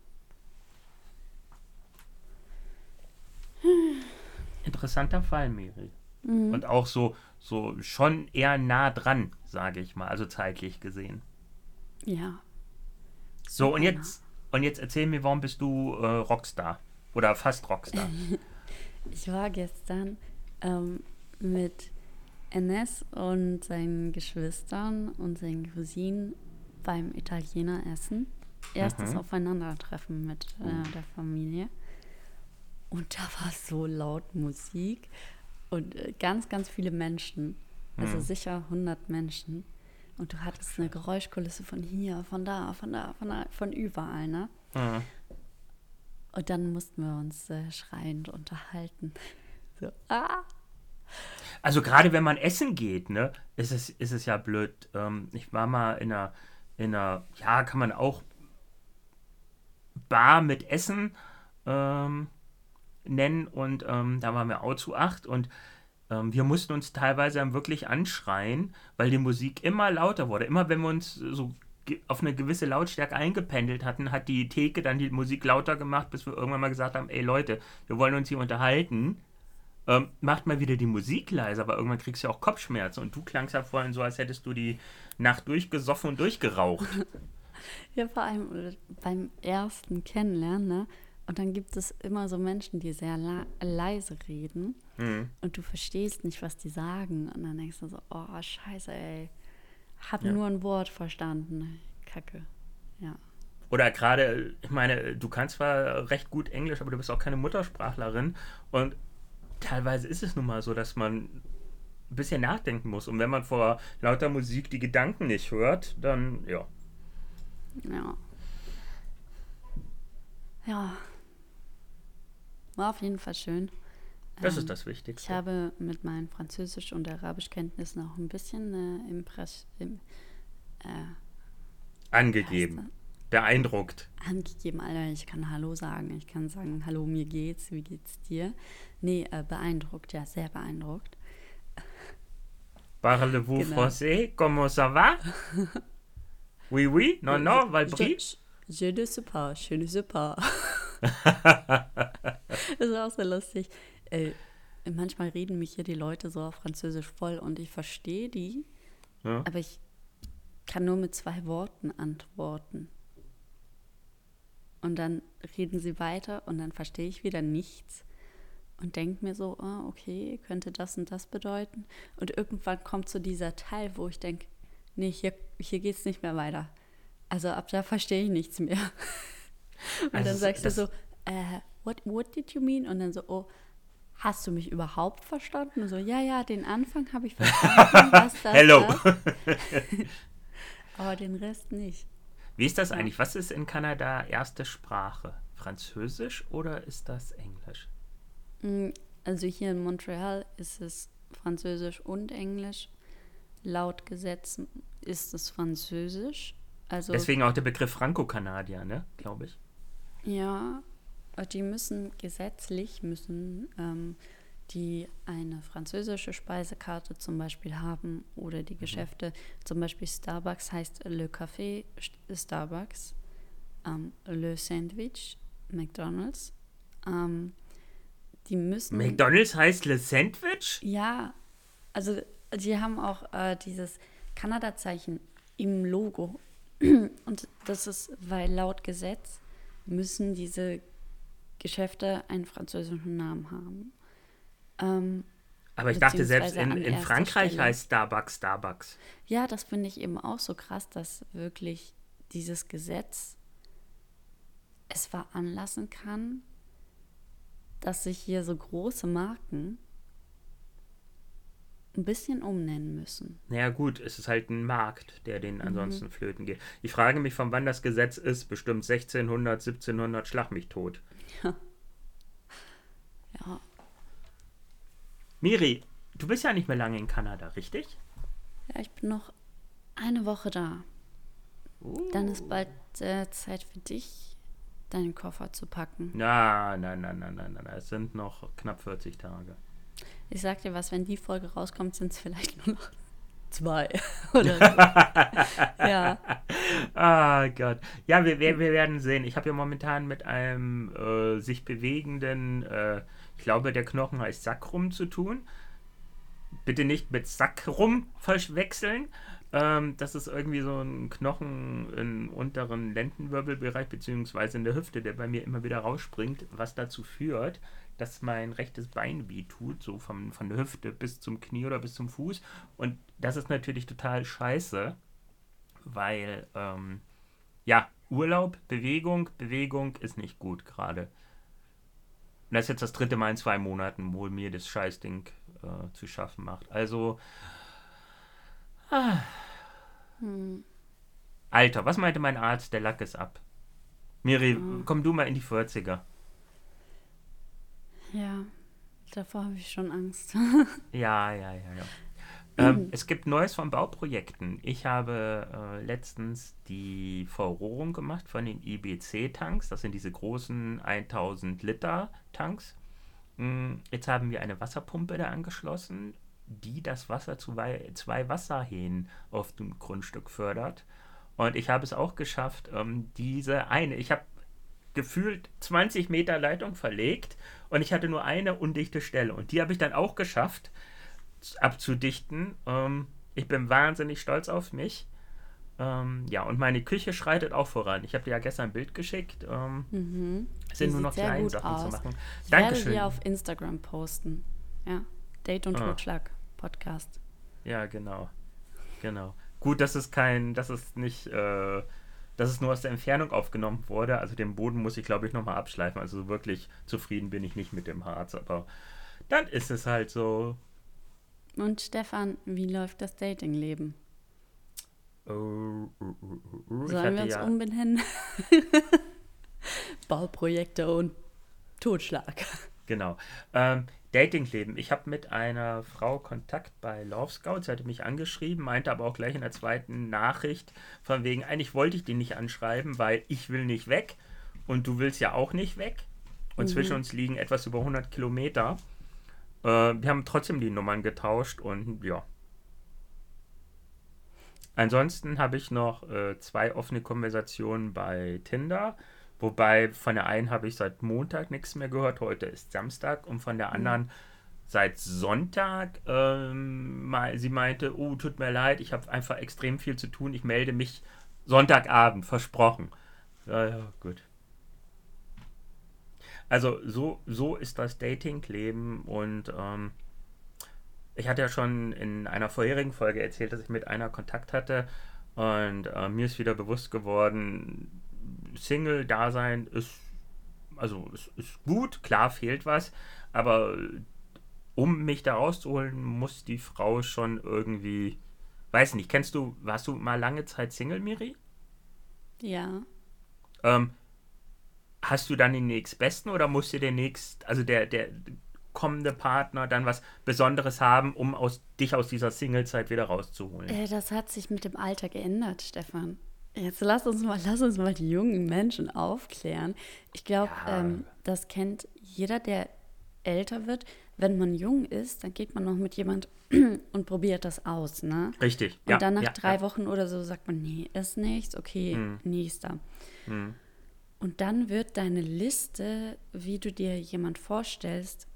S2: Interessanter Fall, Miri. Und auch so, so schon eher nah dran, sage ich mal, also zeitlich gesehen.
S1: Ja.
S2: So, und
S1: Super
S2: jetzt, und jetzt erzähl mir, warum bist du äh, Rockstar? Oder fast Rockstar?
S1: Ich war gestern ähm, mit Enes und seinen Geschwistern und seinen Cousinen beim Italiener essen. Erstes
S2: Mhm.
S1: Aufeinandertreffen mit äh, der Familie. Und da war so laut Musik und äh, ganz, ganz viele Menschen. Also
S2: Mhm.
S1: sicher 100 Menschen. Und du hattest eine Geräuschkulisse von hier, von da, von da, von da, von überall, ne?
S2: Mhm.
S1: Und dann mussten wir uns äh, schreiend unterhalten. So, ah!
S2: Also gerade wenn man essen geht, ne, ist es, ist es ja blöd. Ähm, ich war mal in einer, in einer, ja, kann man auch Bar mit Essen ähm, nennen und ähm, da waren wir auch zu acht und wir mussten uns teilweise dann wirklich anschreien, weil die Musik immer lauter wurde. Immer wenn wir uns so auf eine gewisse Lautstärke eingependelt hatten, hat die Theke dann die Musik lauter gemacht, bis wir irgendwann mal gesagt haben, ey Leute, wir wollen uns hier unterhalten. Ähm, macht mal wieder die Musik leiser, aber irgendwann kriegst du ja auch Kopfschmerzen. Und du klangst ja vorhin so, als hättest du die Nacht durchgesoffen und durchgeraucht.
S1: Ja, vor allem äh, beim ersten Kennenlernen, ne? Und dann gibt es immer so Menschen, die sehr leise reden
S2: Mhm.
S1: und du verstehst nicht, was die sagen. Und dann denkst du so, oh, scheiße, ey. Hab
S2: Ja.
S1: nur ein Wort verstanden. Kacke. Ja.
S2: Oder gerade, ich meine, du kannst zwar recht gut Englisch, aber du bist auch keine Muttersprachlerin. Und teilweise ist es nun mal so, dass man ein bisschen nachdenken muss. Und wenn man vor lauter Musik die Gedanken nicht hört, dann ja.
S1: Ja. Ja. War auf jeden Fall schön.
S2: Das
S1: Ähm,
S2: ist das Wichtigste.
S1: Ich habe mit meinen Französisch- und Arabischkenntnissen auch ein bisschen äh, Impress im, äh,
S2: Angegeben. Beeindruckt.
S1: angegeben, Alter, ich kann Hallo sagen. Ich kann sagen, Hallo, mir geht's, wie geht's dir? Nee, äh, beeindruckt, ja, sehr beeindruckt.
S2: Parlez-vous
S1: Genau.
S2: français? Comment ça va? Oui, oui? Non, non, Valbri?
S1: Je, je ne sais pas, je ne sais pas. das ist auch so lustig. Äh, manchmal reden mich hier die Leute so auf Französisch voll und ich verstehe die,
S2: Ja.
S1: aber ich kann nur mit zwei Worten antworten. Und dann reden sie weiter und dann verstehe ich wieder nichts und denke mir so, ah, okay, könnte das und das bedeuten. Und irgendwann kommt so dieser Teil, wo ich denke, nee, hier, hier geht es nicht mehr weiter. Also ab da verstehe ich nichts mehr. Und
S2: Also
S1: dann sagst du so, äh, what, what did you mean? Und dann so, oh, hast du mich überhaupt verstanden? Und so, ja, ja, den Anfang habe ich verstanden. das,
S2: Hello.
S1: Aber den Rest nicht.
S2: Wie ist das eigentlich? Was ist in Kanada erste Sprache? Französisch oder ist das Englisch?
S1: Mm, Also hier in Montreal ist es Französisch und Englisch. Laut Gesetz ist es Französisch. Also
S2: Deswegen auch der Begriff Franco-Kanadier, ne? Glaube ich.
S1: Ja, die müssen gesetzlich müssen ähm, die eine französische Speisekarte zum Beispiel haben oder die Geschäfte, zum Beispiel Starbucks heißt Le Café St- Starbucks, ähm, Le Sandwich McDonald's. Ähm, die müssen
S2: McDonalds heißt Le Sandwich?
S1: Ja, also die haben auch äh, dieses Kanada-Zeichen im Logo. Und das ist, weil laut Gesetz müssen diese Geschäfte einen französischen Namen haben. Ähm,
S2: Aber ich dachte, selbst in, in Frankreich
S1: Stelle.
S2: heißt Starbucks Starbucks.
S1: ja, das finde ich eben auch so krass, dass wirklich dieses Gesetz es veranlassen kann, dass sich hier so große Marken ein bisschen umnennen müssen.
S2: Naja, gut, es ist halt ein Markt, der
S1: Mhm.
S2: den ansonsten flöten geht. Ich frage mich, von wann das Gesetz ist. Bestimmt 1600, 1700, schlag mich tot.
S1: Ja,
S2: Miri, du bist ja nicht mehr lange in Kanada, richtig?
S1: ja ich bin noch eine Woche da. Dann ist bald äh, Zeit für dich, deinen Koffer zu packen.
S2: Na, nein, nein, nein, nein, nein. Es sind noch knapp 40 Tage.
S1: Ich sag dir was, wenn die Folge rauskommt, sind es vielleicht nur noch zwei oder so. ja.
S2: Ah Gott. Ja, wir, wir, wir werden sehen. Ich habe ja momentan mit einem äh, sich bewegenden, äh, ich glaube, der Knochen heißt Sacrum zu tun. Bitte nicht mit Sacrum verwechseln. Ähm, das ist irgendwie so ein Knochen im unteren Lendenwirbelbereich, beziehungsweise in der Hüfte, der bei mir immer wieder rausspringt, was dazu führt, dass mein rechtes Bein weh tut, so vom, von der Hüfte bis zum Knie oder bis zum Fuß. Und das ist natürlich total scheiße, weil, ähm, ja, Urlaub, Bewegung, Bewegung ist nicht gut gerade. Und das ist jetzt das dritte Mal in zwei Monaten, wo mir das Scheißding äh, zu schaffen macht. Also, ah. Alter, was meinte mein Arzt? Der Lack ist ab. Miri, komm du mal in die 40er.
S1: Ja, davor habe ich schon Angst.
S2: Ja, ja, ja, ja. Ähm, es gibt Neues von Bauprojekten. Ich habe äh, letztens die Verrohrung gemacht von den IBC-Tanks. Das sind diese großen 1000 Liter Tanks. Mm, Jetzt haben wir eine Wasserpumpe da angeschlossen, die das Wasser zu wei- zwei Wasserhähnen auf dem Grundstück fördert. Und ich habe es auch geschafft, ähm, diese eine, ich habe gefühlt 20 Meter Leitung verlegt und ich hatte nur eine undichte Stelle. Und die habe ich dann auch geschafft abzudichten. Ähm, ich bin wahnsinnig stolz auf mich. Ähm, ja, und meine Küche schreitet auch voran. Ich habe dir ja gestern ein Bild geschickt. Ähm,
S1: Mhm.
S2: es sind nur noch kleine
S1: gut
S2: Sachen zu
S1: aus.
S2: machen.
S1: Ich werde
S2: Dankeschön.
S1: die auf Instagram posten. Ja, Date und
S2: Ah.
S1: Totschlag Podcast.
S2: Ja, genau. Genau. Gut, dass es kein, dass es nicht, äh, dass es nur aus der Entfernung aufgenommen wurde. Also den Boden muss ich, glaube ich, nochmal abschleifen. Also wirklich zufrieden bin ich nicht mit dem Harz, aber dann ist es halt so.
S1: Und Stefan, wie läuft das Datingleben?
S2: Oh, uh, uh, uh, ich
S1: Sollen wir uns
S2: ja,
S1: umbenennen? Bauprojekte und Totschlag.
S2: Genau. Ähm, Datingleben. Ich habe mit einer Frau Kontakt bei Love Scout. Sie hatte mich angeschrieben, meinte aber auch gleich in der zweiten Nachricht von wegen, eigentlich wollte ich die nicht anschreiben, weil ich will nicht weg und du willst ja auch nicht weg. Und zwischen uns liegen etwas über 100 Kilometer. Äh, wir haben trotzdem die Nummern getauscht und ja. Ansonsten habe ich noch äh, zwei offene Konversationen bei Tinder. Wobei von der einen habe ich seit Montag nichts mehr gehört. Heute ist Samstag. Und von der anderen seit Sonntag. Ähm, sie meinte, oh, tut mir leid, ich habe einfach extrem viel zu tun. Ich melde mich Sonntagabend, versprochen. Ja, ja, gut. Also so, so ist das Dating-Leben und ähm, ich hatte ja schon in einer vorherigen Folge erzählt, dass ich mit einer Kontakt hatte und äh, mir ist wieder bewusst geworden, Single-Dasein ist, also es ist gut, klar fehlt was, aber um mich da rauszuholen, muss die Frau schon irgendwie, weiß nicht, kennst du, warst du mal lange Zeit Single, Miri?
S1: Ja.
S2: Ähm, hast du dann den nächstbesten oder muss dir der nächst, also der, der kommende Partner dann was Besonderes haben, um aus, dich aus dieser Single-Zeit wieder rauszuholen?
S1: Äh, das hat sich mit dem Alter geändert, Stefan. Jetzt lass uns mal, lass uns mal die jungen Menschen aufklären. Ich glaube,
S2: Ja.
S1: ähm, das kennt jeder, der älter wird. Wenn man jung ist, dann geht man noch mit jemand und probiert das aus, ne?
S2: Richtig.
S1: Und
S2: ja,
S1: dann nach
S2: ja,
S1: drei. Wochen oder so sagt man, nee, ist nichts, okay, nächster.
S2: Hm.
S1: Und dann wird deine Liste, wie du dir jemand vorstellst,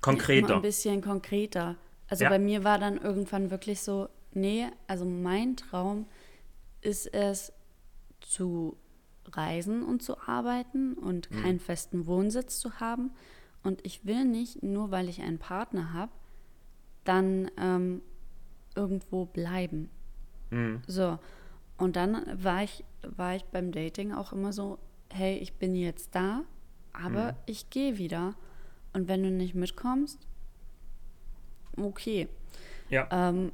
S2: Konkreter.
S1: ein bisschen konkreter. Also bei mir war dann irgendwann wirklich so, nee, also mein Traum ist es zu reisen und zu arbeiten und
S2: Mhm.
S1: keinen festen Wohnsitz zu haben. Und ich will nicht, nur weil ich einen Partner habe, dann ähm, irgendwo bleiben.
S2: Hm.
S1: So, und dann war ich, war ich beim Dating auch immer so, hey, ich bin jetzt da, aber
S2: Mhm.
S1: ich gehe wieder. Und wenn du nicht mitkommst, okay.
S2: Ja.
S1: Ähm,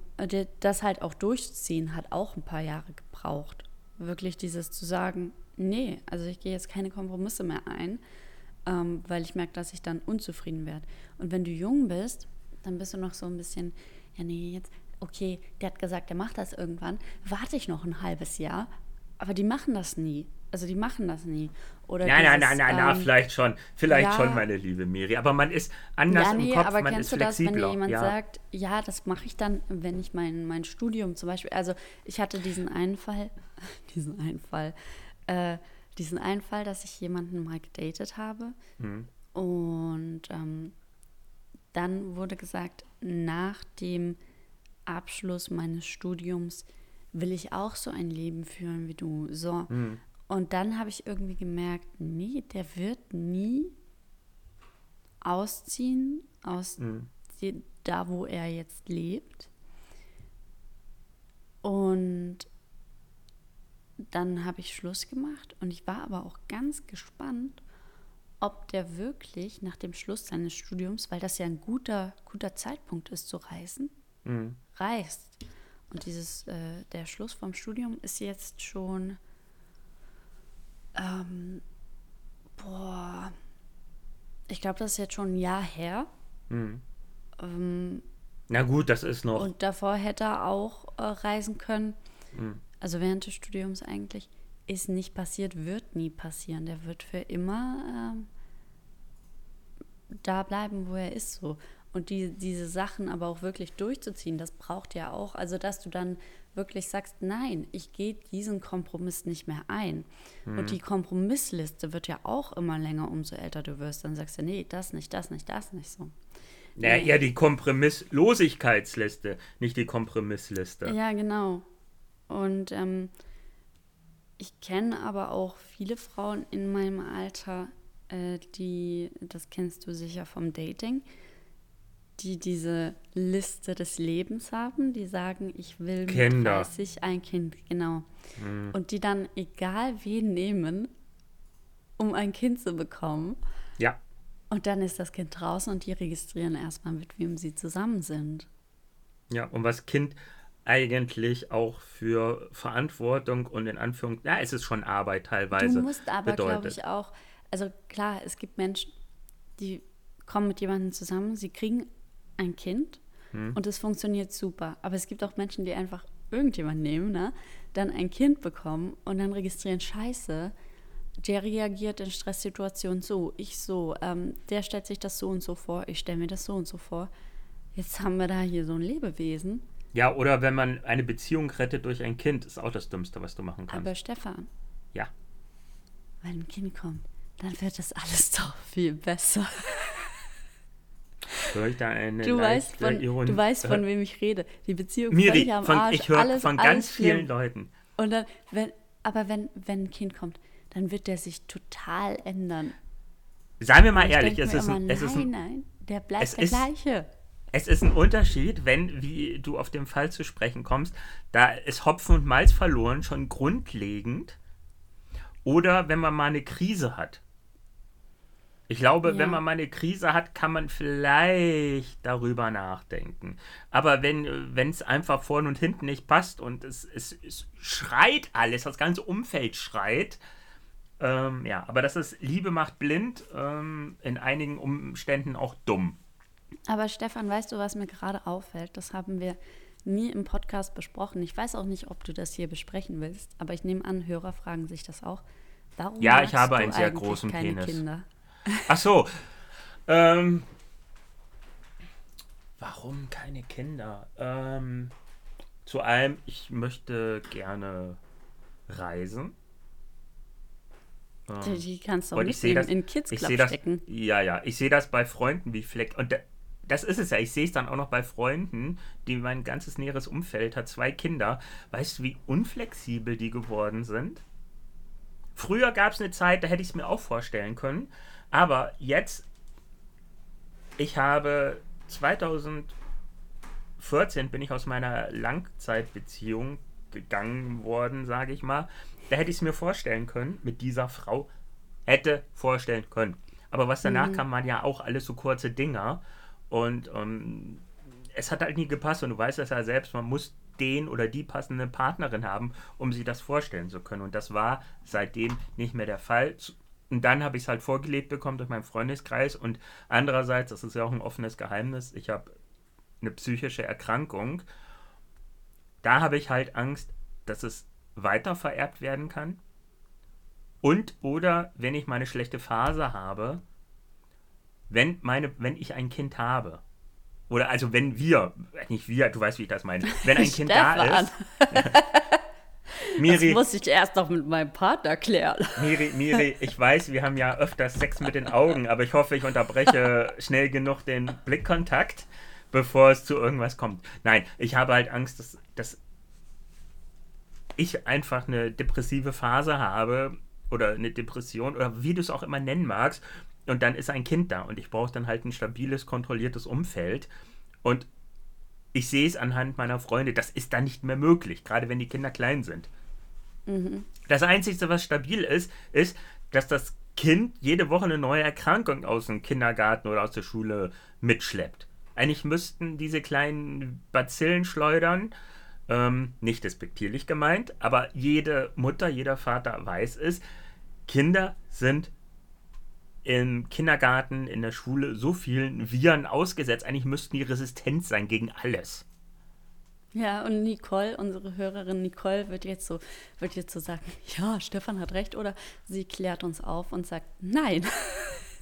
S1: das halt auch durchzuziehen, hat auch ein paar Jahre gebraucht. Wirklich dieses zu sagen, nee, also ich gehe jetzt keine Kompromisse mehr ein, ähm, weil ich merke, dass ich dann unzufrieden werde. Und wenn du jung bist, dann bist du noch so ein bisschen, ja nee, jetzt, okay, der hat gesagt, der macht das irgendwann, warte ich noch ein halbes Jahr, aber die machen das nie. Also die machen das nie. Oder
S2: Nein, nein,
S1: dieses,
S2: nein, nein, na,
S1: ähm,
S2: vielleicht schon. Vielleicht
S1: ja.
S2: schon, meine liebe Miri. Aber man ist anders
S1: ja,
S2: im
S1: nee,
S2: Kopf,
S1: aber
S2: man ist
S1: kennst du das, wenn dir jemand
S2: ja.
S1: sagt, ja, das mache ich dann, wenn ich mein, mein Studium zum Beispiel, also ich hatte diesen einen Fall, diesen einen Fall, äh, diesen einen Fall, dass ich jemanden mal gedatet habe
S2: Mhm.
S1: und ähm, dann wurde gesagt, nach dem Abschluss meines Studiums will ich auch so ein Leben führen wie du. So.
S2: Mhm.
S1: Und dann habe ich irgendwie gemerkt, nee, der wird nie ausziehen aus
S2: Mhm.
S1: die, da, wo er jetzt lebt. Und dann habe ich Schluss gemacht und ich war aber auch ganz gespannt, ob der wirklich nach dem Schluss seines Studiums, weil das ja ein guter, guter Zeitpunkt ist zu reisen,
S2: Mhm.
S1: reist. Und dieses, äh, der Schluss vom Studium ist jetzt schon, ähm, boah, ich glaube, das ist jetzt schon ein Jahr her.
S2: Mhm.
S1: Ähm,
S2: Na gut, das ist noch.
S1: und davor hätte er auch äh, reisen können.
S2: Mhm.
S1: Also während des Studiums eigentlich. Ist nicht passiert, wird nie passieren. Der wird für immer ähm, da bleiben, wo er ist so. Und die, diese Sachen aber auch wirklich durchzuziehen, das braucht ja auch, also dass du dann wirklich sagst, nein, ich gehe diesen Kompromiss nicht mehr ein. Und die Kompromissliste wird ja auch immer länger, umso älter du wirst. Dann sagst du, nee, das nicht, das nicht, das nicht so.
S2: Naja, eher die Kompromisslosigkeitsliste, nicht die Kompromissliste.
S1: Ja, genau. Und ähm, ich kenne aber auch viele Frauen in meinem Alter, äh, die, das kennst du sicher vom Dating, die diese Liste des Lebens haben, die sagen, ich will mit
S2: Kinder.
S1: 30 ein Kind, genau. Und die dann egal wen nehmen, um ein Kind zu bekommen.
S2: Ja.
S1: Und dann ist das Kind draußen und die registrieren erstmal, mit wem sie zusammen sind.
S2: Ja, und was Kind eigentlich auch für Verantwortung und in Anführungszeichen, ja, es ist schon Arbeit teilweise.
S1: Du musst aber, glaube ich, auch, also klar, es gibt Menschen, die kommen mit jemandem zusammen, sie kriegen ein Kind hm. und es funktioniert super. Aber es gibt auch Menschen, die einfach irgendjemand nehmen, ne, dann ein Kind bekommen und dann registrieren, scheiße, der reagiert in Stresssituationen so, ich so, ähm, der stellt sich das so und so vor, ich stelle mir das so und so vor. Jetzt haben wir da hier so ein Lebewesen.
S2: Ja, oder wenn man eine Beziehung rettet durch ein Kind, ist auch das Dümmste, was du machen kannst.
S1: Aber Stefan.
S2: Ja.
S1: Wenn ein Kind kommt, dann wird das alles doch viel besser.
S2: Hör ich da eine
S1: du weißt, von, du weißt, von wem ich rede. Die Beziehung
S2: Miri, von, Arsch, ich höre von ganz vielen Leuten.
S1: Und dann, wenn, aber wenn, wenn ein Kind kommt, dann wird der sich total ändern.
S2: Seien wir mal ehrlich, es ist, ein,
S1: es
S2: ist
S1: ein, nein, der bleibt der ist, gleiche.
S2: Es ist ein Unterschied, wenn, wie du auf den Fall zu sprechen kommst, da ist Hopfen und Malz verloren schon grundlegend. Oder wenn man mal eine Krise hat. Ich glaube, ja. wenn man mal eine Krise hat, kann man vielleicht darüber nachdenken. Aber wenn es einfach vorne und hinten nicht passt und es, es, es schreit alles, das ganze Umfeld schreit, ähm, ja, aber das ist Liebe macht blind, ähm, in einigen Umständen auch dumm.
S1: Aber Stefan, weißt du, was mir gerade auffällt? Das haben wir nie im Podcast besprochen. Ich weiß auch nicht, ob du das hier besprechen willst, aber ich nehme an, Hörer fragen sich das auch.
S2: Warum ja, ich habe einen sehr großen keine Penis. Kinder? Ach so. Ähm, warum keine Kinder? Ähm, zu allem, ich möchte gerne reisen.
S1: Ähm, die kannst du auch nicht in, das, in Kids Club
S2: das,
S1: stecken.
S2: Ja, ja. Ich sehe das bei Freunden wie Fleck. Und das ist es ja. Ich sehe es dann auch noch bei Freunden, die mein ganzes näheres Umfeld hat, zwei Kinder. Weißt du, wie unflexibel die geworden sind? Früher gab es eine Zeit, da hätte ich es mir auch vorstellen können. Aber jetzt, ich habe 2014 bin ich aus meiner Langzeitbeziehung gegangen worden, sage ich mal. Da hätte ich es mir vorstellen können, mit dieser Frau hätte vorstellen können. Aber was danach mhm. kam, waren ja auch alles so kurze Dinger. Und um, ähm, es hat halt nie gepasst. Und du weißt das ja selbst, man muss den oder die passende Partnerin haben, um sich das vorstellen zu können. Und das war seitdem nicht mehr der Fall. Und dann habe ich es halt vorgelebt bekommen durch meinen Freundeskreis. Und andererseits, das ist ja auch ein offenes Geheimnis, ich habe eine psychische Erkrankung. Da habe ich halt Angst, dass es weiter vererbt werden kann. Und oder wenn ich meine schlechte Phase habe, wenn, meine, wenn ich ein Kind habe. Oder also wenn wir, nicht wir, du weißt, wie ich das meine, wenn ein Kind da ist.
S1: Miri, das muss ich erst noch mit meinem Partner klären.
S2: Miri, Miri, ich weiß, wir haben ja öfters Sex mit den Augen, aber ich hoffe, ich unterbreche schnell genug den Blickkontakt, bevor es zu irgendwas kommt. Nein, ich habe halt Angst, dass, dass ich einfach eine depressive Phase habe oder eine Depression oder wie du es auch immer nennen magst. Und dann ist ein Kind da und ich brauche dann halt ein stabiles, kontrolliertes Umfeld. Und ich sehe es anhand meiner Freunde, das ist dann nicht mehr möglich, gerade wenn die Kinder klein sind. Mhm. Das Einzige, was stabil ist, ist, dass das Kind jede Woche eine neue Erkrankung aus dem Kindergarten oder aus der Schule mitschleppt. Eigentlich müssten diese kleinen Bazillen schleudern, ähm, nicht despektierlich gemeint, aber jede Mutter, jeder Vater weiß es, Kinder sind im Kindergarten, in der Schule so vielen Viren ausgesetzt. Eigentlich müssten die resistent sein gegen alles.
S1: Ja, und Nicole, unsere Hörerin Nicole, wird jetzt so, wird jetzt so sagen, ja, Stefan hat recht, oder sie klärt uns auf und sagt, nein.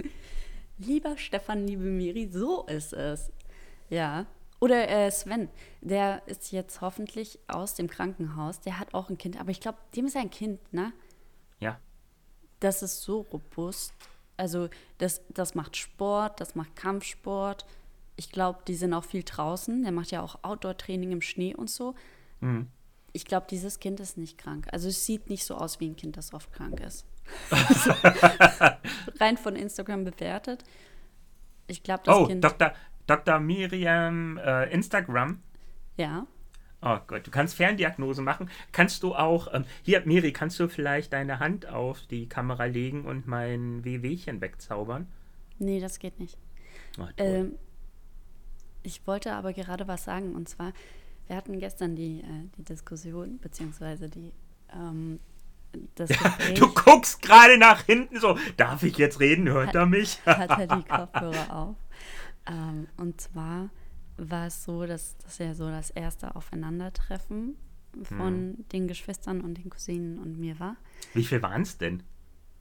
S1: Lieber Stefan, liebe Miri, so ist es. Ja. Oder äh, Sven, der ist jetzt hoffentlich aus dem Krankenhaus, der hat auch ein Kind, aber ich glaube, dem ist ein Kind, ne?
S2: Ja.
S1: Das ist so robust. Also das, das macht Sport, das macht Kampfsport, ich glaube, die sind auch viel draußen. Der macht ja auch Outdoor-Training im Schnee und so. Mhm. Ich glaube, dieses Kind ist nicht krank. Also es sieht nicht so aus wie ein Kind, das oft krank ist. Rein von Instagram bewertet. Ich glaube, das
S2: oh,
S1: Kind.
S2: Dr. Dr. Miriam äh, Instagram.
S1: Ja.
S2: Oh Gott, du kannst Ferndiagnose machen. Kannst du auch, ähm, hier, Miri, kannst du vielleicht deine Hand auf die Kamera legen und mein Wehwehchen wegzaubern?
S1: Nee, das geht nicht. Oh, ähm, ich wollte aber gerade was sagen und zwar, wir hatten gestern die, äh, die Diskussion, beziehungsweise die, ähm, das Gespräch.
S2: Du guckst gerade nach hinten so, darf ich jetzt reden? Hört
S1: Hat-
S2: er mich?
S1: hat er die Kopfhörer auf. Ähm, und zwar war es so, dass das ja so das erste Aufeinandertreffen von den Geschwistern und den Cousinen und mir war.
S2: Wie viel waren es denn?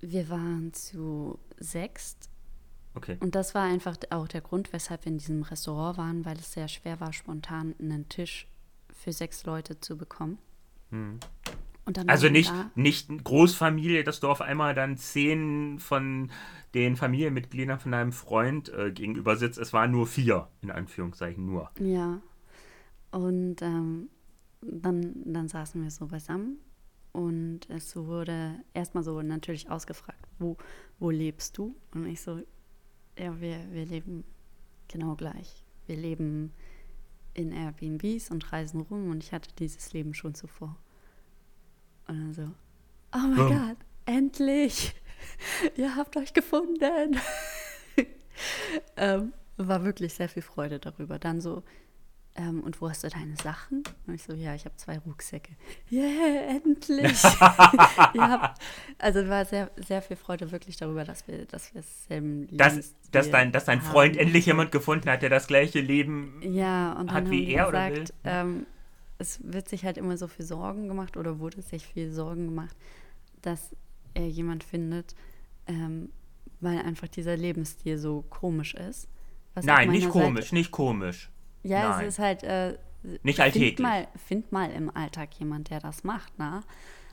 S1: Wir waren zu sechst
S2: Okay.
S1: und das war einfach auch der Grund, weshalb wir in diesem Restaurant waren, weil es sehr schwer war, spontan einen Tisch für sechs Leute zu bekommen. Dann
S2: Also nicht,
S1: da.
S2: nicht eine Großfamilie, dass du auf einmal dann zehn von den Familienmitgliedern von deinem Freund äh, gegenüber sitzt. Es waren nur vier, in Anführungszeichen nur.
S1: Ja. Und ähm, dann, dann saßen wir so beisammen und es wurde erstmal so natürlich ausgefragt, wo, wo lebst du? Und ich so, ja, wir, wir leben genau gleich. Wir leben in Airbnbs und reisen rum und ich hatte dieses Leben schon zuvor. Und dann so, oh mein
S2: Boom.
S1: Gott, endlich! Ihr habt euch gefunden! ähm, war wirklich sehr viel Freude darüber. Dann so, ähm, und wo hast du deine Sachen? Und ich so, ja, ich habe zwei Rucksäcke. Yeah, endlich! Habt, also war sehr, sehr viel Freude wirklich darüber, dass wir, dass wir selben
S2: Dass,
S1: Lebensstil
S2: dass, dein, dass dein Freund
S1: haben.
S2: endlich jemand gefunden hat, der das gleiche Leben.
S1: Ja, und
S2: hat wie er oder
S1: gesagt, ähm, es wird sich halt immer so viel Sorgen gemacht oder wurde sich viel Sorgen gemacht, dass er jemand findet, ähm, weil einfach dieser Lebensstil so komisch ist.
S2: Nein, nicht
S1: Seite-
S2: komisch, nicht komisch.
S1: Ja,
S2: Nein.
S1: es ist halt. Äh,
S2: Nicht
S1: find
S2: alltäglich.
S1: Mal, find mal im Alltag jemand, der das macht, ne?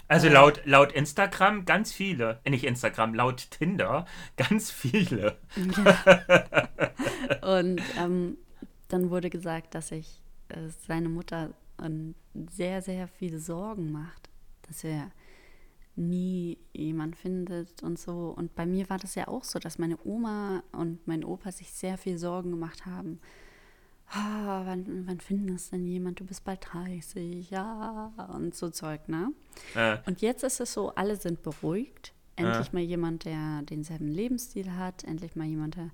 S2: Also laut, laut Instagram ganz viele, äh, nicht Instagram, laut Tinder ganz viele.
S1: Und ähm, dann wurde gesagt, dass sich äh, seine Mutter ähm, sehr, sehr viele Sorgen macht, dass er nie jemand findet und so. Und bei mir war das ja auch so, dass meine Oma und mein Opa sich sehr viel Sorgen gemacht haben. Ah, wann, wann findest denn jemand? Du bist bald 30, ja, und so Zeug, ne?
S2: Äh,
S1: Und jetzt ist es so, alle sind beruhigt. Endlich mal jemand, der denselben Lebensstil hat. Endlich mal jemand, der,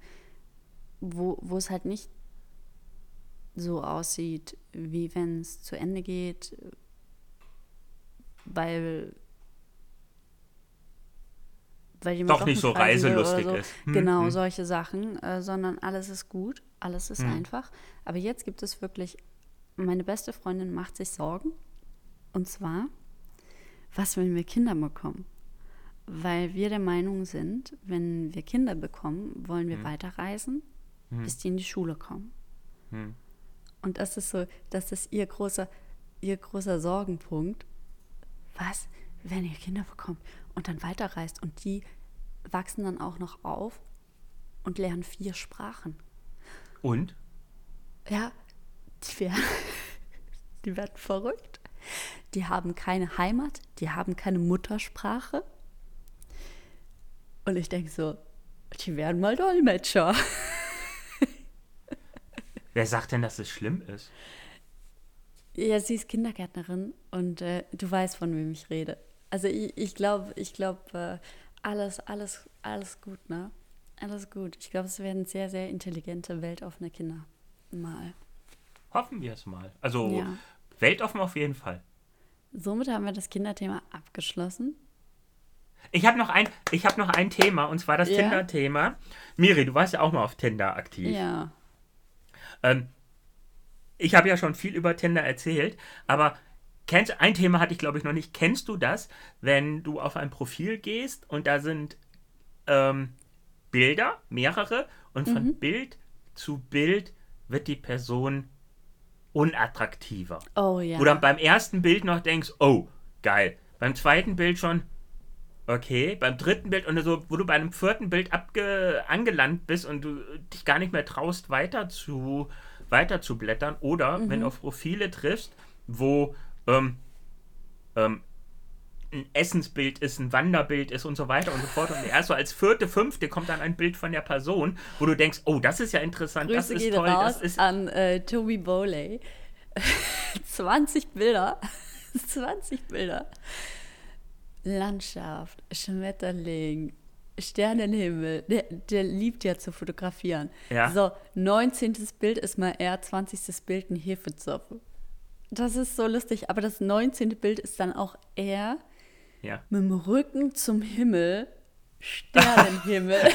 S1: wo, wo es halt nicht so aussieht, wie wenn es zu Ende geht, weil, weil jemand
S2: Doch nicht so reiselustig
S1: so.
S2: ist. Hm,
S1: genau,
S2: hm.
S1: solche Sachen, äh, sondern alles ist gut, alles ist einfach. Aber jetzt gibt es wirklich, meine beste Freundin macht sich Sorgen. Und zwar, was, wenn wir Kinder bekommen? Weil wir der Meinung sind, wenn wir Kinder bekommen, wollen wir weiterreisen, bis die in die Schule kommen. Und das ist so, das ist ihr großer, ihr großer Sorgenpunkt. Was, wenn ihr Kinder bekommt und dann weiterreist und die wachsen dann auch noch auf und lernen vier Sprachen.
S2: Und?
S1: Ja, die werden, die werden verrückt. Die haben keine Heimat, die haben keine Muttersprache. Und ich denke so, die werden mal Dolmetscher.
S2: Wer sagt denn, dass es schlimm ist?
S1: Ja, sie ist Kindergärtnerin und äh, du weißt, von wem ich rede. Also ich, glaube, ich glaube, äh, alles, alles, alles gut, ne? Alles gut. Ich glaube, es werden sehr, sehr intelligente, weltoffene Kinder. Mal.
S2: Hoffen wir es mal. Also
S1: Ja.
S2: weltoffen auf jeden Fall.
S1: Somit haben wir das Kinderthema abgeschlossen.
S2: Ich habe noch, ein, ich hab noch ein Thema, und zwar das
S1: Ja?
S2: Tinder-Thema. Miri, du warst ja auch mal auf Tinder aktiv.
S1: Ja.
S2: Ähm, ich habe ja schon viel über Tinder erzählt, aber kennst, ein Thema hatte ich glaube ich noch nicht. Kennst du das, wenn du auf ein Profil gehst und da sind ähm, Bilder, mehrere, und von
S1: Mhm.
S2: Bild zu Bild wird die Person unattraktiver.
S1: Oh ja.
S2: Wo du beim ersten Bild noch denkst, oh, geil. Beim zweiten Bild schon, okay. Beim dritten Bild und so, wo du bei einem vierten Bild abge angelangt bist und du dich gar nicht mehr traust, weiter zu, weiter zu blättern. Oder
S1: Mhm.
S2: wenn du auf Profile triffst, wo ähm, ähm, ein Essensbild ist, ein Wanderbild ist und so weiter und so fort. Und erst so als vierte, fünfte kommt dann ein Bild von der Person, wo du denkst, oh, das ist ja interessant,
S1: Grüße
S2: das ist toll,
S1: raus
S2: das ist
S1: an äh, Toby Bowley. 20 Bilder. 20 Bilder. Landschaft, Schmetterling, Sternenhimmel. Der, der liebt ja zu fotografieren.
S2: Ja.
S1: So, 19. Bild ist mal er, 20. Bild ein Hefezopf. Das ist so lustig. Aber das 19. Bild ist dann auch er
S2: Ja.
S1: mit dem Rücken zum Himmel. Sternenhimmel.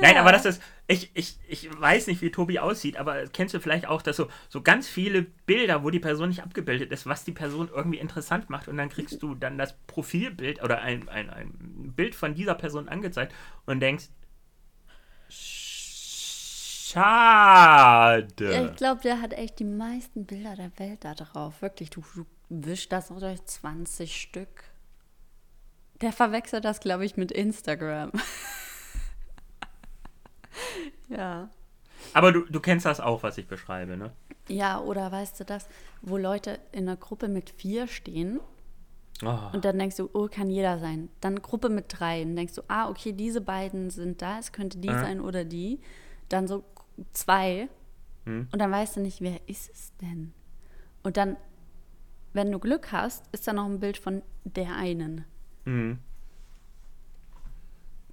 S2: Nein, aber das ist, ich, ich, ich weiß nicht, wie Tobi aussieht, aber kennst du vielleicht auch, dass so, so ganz viele Bilder, wo die Person nicht abgebildet ist, was die Person irgendwie interessant macht und dann kriegst du dann das Profilbild oder ein, ein, ein Bild von dieser Person angezeigt und denkst,
S1: Ja,
S2: schade.
S1: ich glaube, der hat echt die meisten Bilder der Welt da drauf. Wirklich, du, du wischst das auch durch 20 Stück. Der verwechselt das, glaube ich, mit Instagram. ja.
S2: Aber du, du kennst das auch, was ich beschreibe, ne?
S1: Ja, oder weißt du das, wo Leute in einer Gruppe mit vier stehen
S2: Oh,
S1: und dann denkst du, oh, kann jeder sein. Dann Gruppe mit drei und denkst du, ah, okay, diese beiden sind da, es könnte die
S2: Ja.
S1: sein oder die. Dann so zwei
S2: Hm.
S1: und dann weißt du nicht, wer ist es denn? Und dann, wenn du Glück hast, ist da noch ein Bild von der einen.
S2: mhm.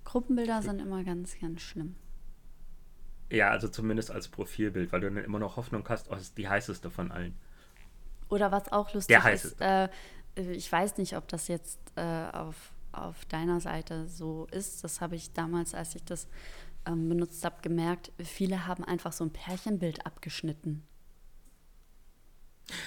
S1: Gruppenbilder sind immer ganz, ganz schlimm.
S2: Ja, also zumindest als Profilbild, weil du dann immer noch Hoffnung hast, oh, das ist die heißeste von allen.
S1: Oder was auch lustig
S2: Der
S1: ist, äh, ich weiß nicht, ob das jetzt äh, auf, auf deiner Seite so ist. Das habe ich damals, als ich das ähm, benutzt habe, gemerkt. Viele haben einfach so ein Pärchenbild abgeschnitten.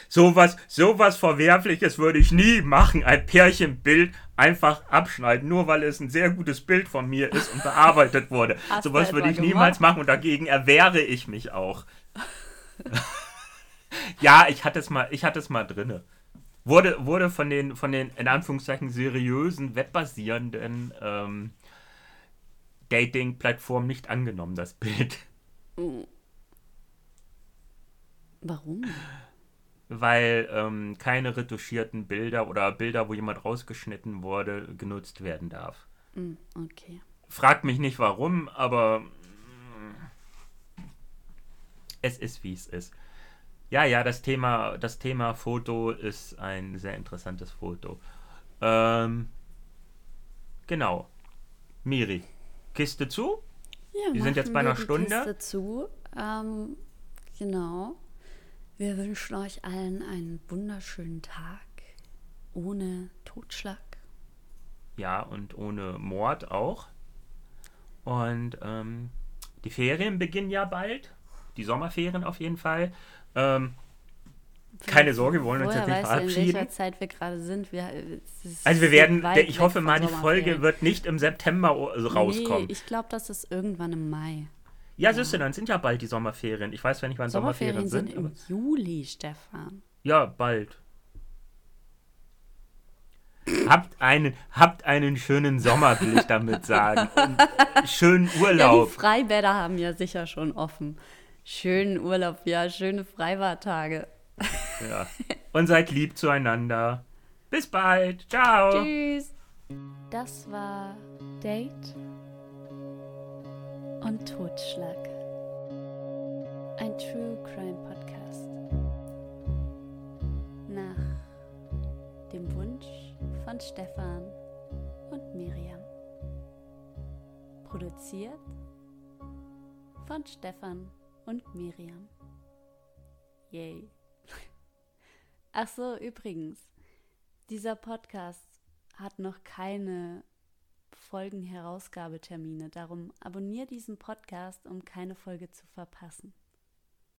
S2: Sowas, sowas Verwerfliches würde ich nie machen. Ein Pärchenbild einfach abschneiden, nur weil es ein sehr gutes Bild von mir ist und bearbeitet wurde.
S1: Hast
S2: sowas würde ich niemals
S1: gemacht?
S2: machen und dagegen erwehre ich mich auch. ja, ich hatte es mal, ich hatte es mal drinne. Wurde, wurde von den, von den, in Anführungszeichen, seriösen, webbasierenden ähm, Dating-Plattformen nicht angenommen, das Bild.
S1: Warum?
S2: Weil ähm, keine retuschierten Bilder oder Bilder, wo jemand rausgeschnitten wurde, genutzt werden darf.
S1: Hm, okay.
S2: Fragt mich nicht warum, aber mm, es ist wie es ist. Ja, ja, das Thema, das Thema Foto ist ein sehr interessantes Foto. Ähm, genau. Miri, Kiste zu?
S1: Ja,
S2: Wir sind jetzt bei
S1: wir
S2: einer
S1: die
S2: Stunde.
S1: Kiste zu. Ähm, genau. Wir wünschen euch allen einen wunderschönen Tag ohne Totschlag.
S2: Ja, und ohne Mord auch. Und ähm, die Ferien beginnen ja bald. Die Sommerferien auf jeden Fall. Ähm, keine Sorge, wir wollen uns jetzt nicht
S1: du, in
S2: verabschieden.
S1: welcher Zeit wir gerade sind? Wir, ist
S2: Also wir werden, ich hoffe mal, die. Folge wird nicht im September also rauskommen.
S1: Nee, ich glaube, das ist irgendwann im Mai.
S2: Ja, siehst du, dann sind ja bald die Sommerferien. Ich weiß zwar nicht, wann Sommerferien,
S1: Sommerferien sind
S2: sind.
S1: im Juli, Stefan.
S2: ja, bald. Habt einen, habt einen schönen Sommer, will ich damit sagen. Und schönen
S1: Ja, die
S2: Urlaub.
S1: Freibäder haben ja sicher schon offen. Schönen Urlaub, ja, schöne Freibadtage.
S2: Ja. Und seid lieb zueinander. Bis bald. Ciao.
S1: Tschüss. Das war Date und Totschlag. Ein True Crime Podcast. Nach dem Wunsch von Stefan und Miriam. Produziert von Stefan und Miriam. Yay. Ach so, übrigens, dieser Podcast hat noch keine Folgenherausgabetermine. Darum abonniere diesen Podcast, um keine Folge zu verpassen.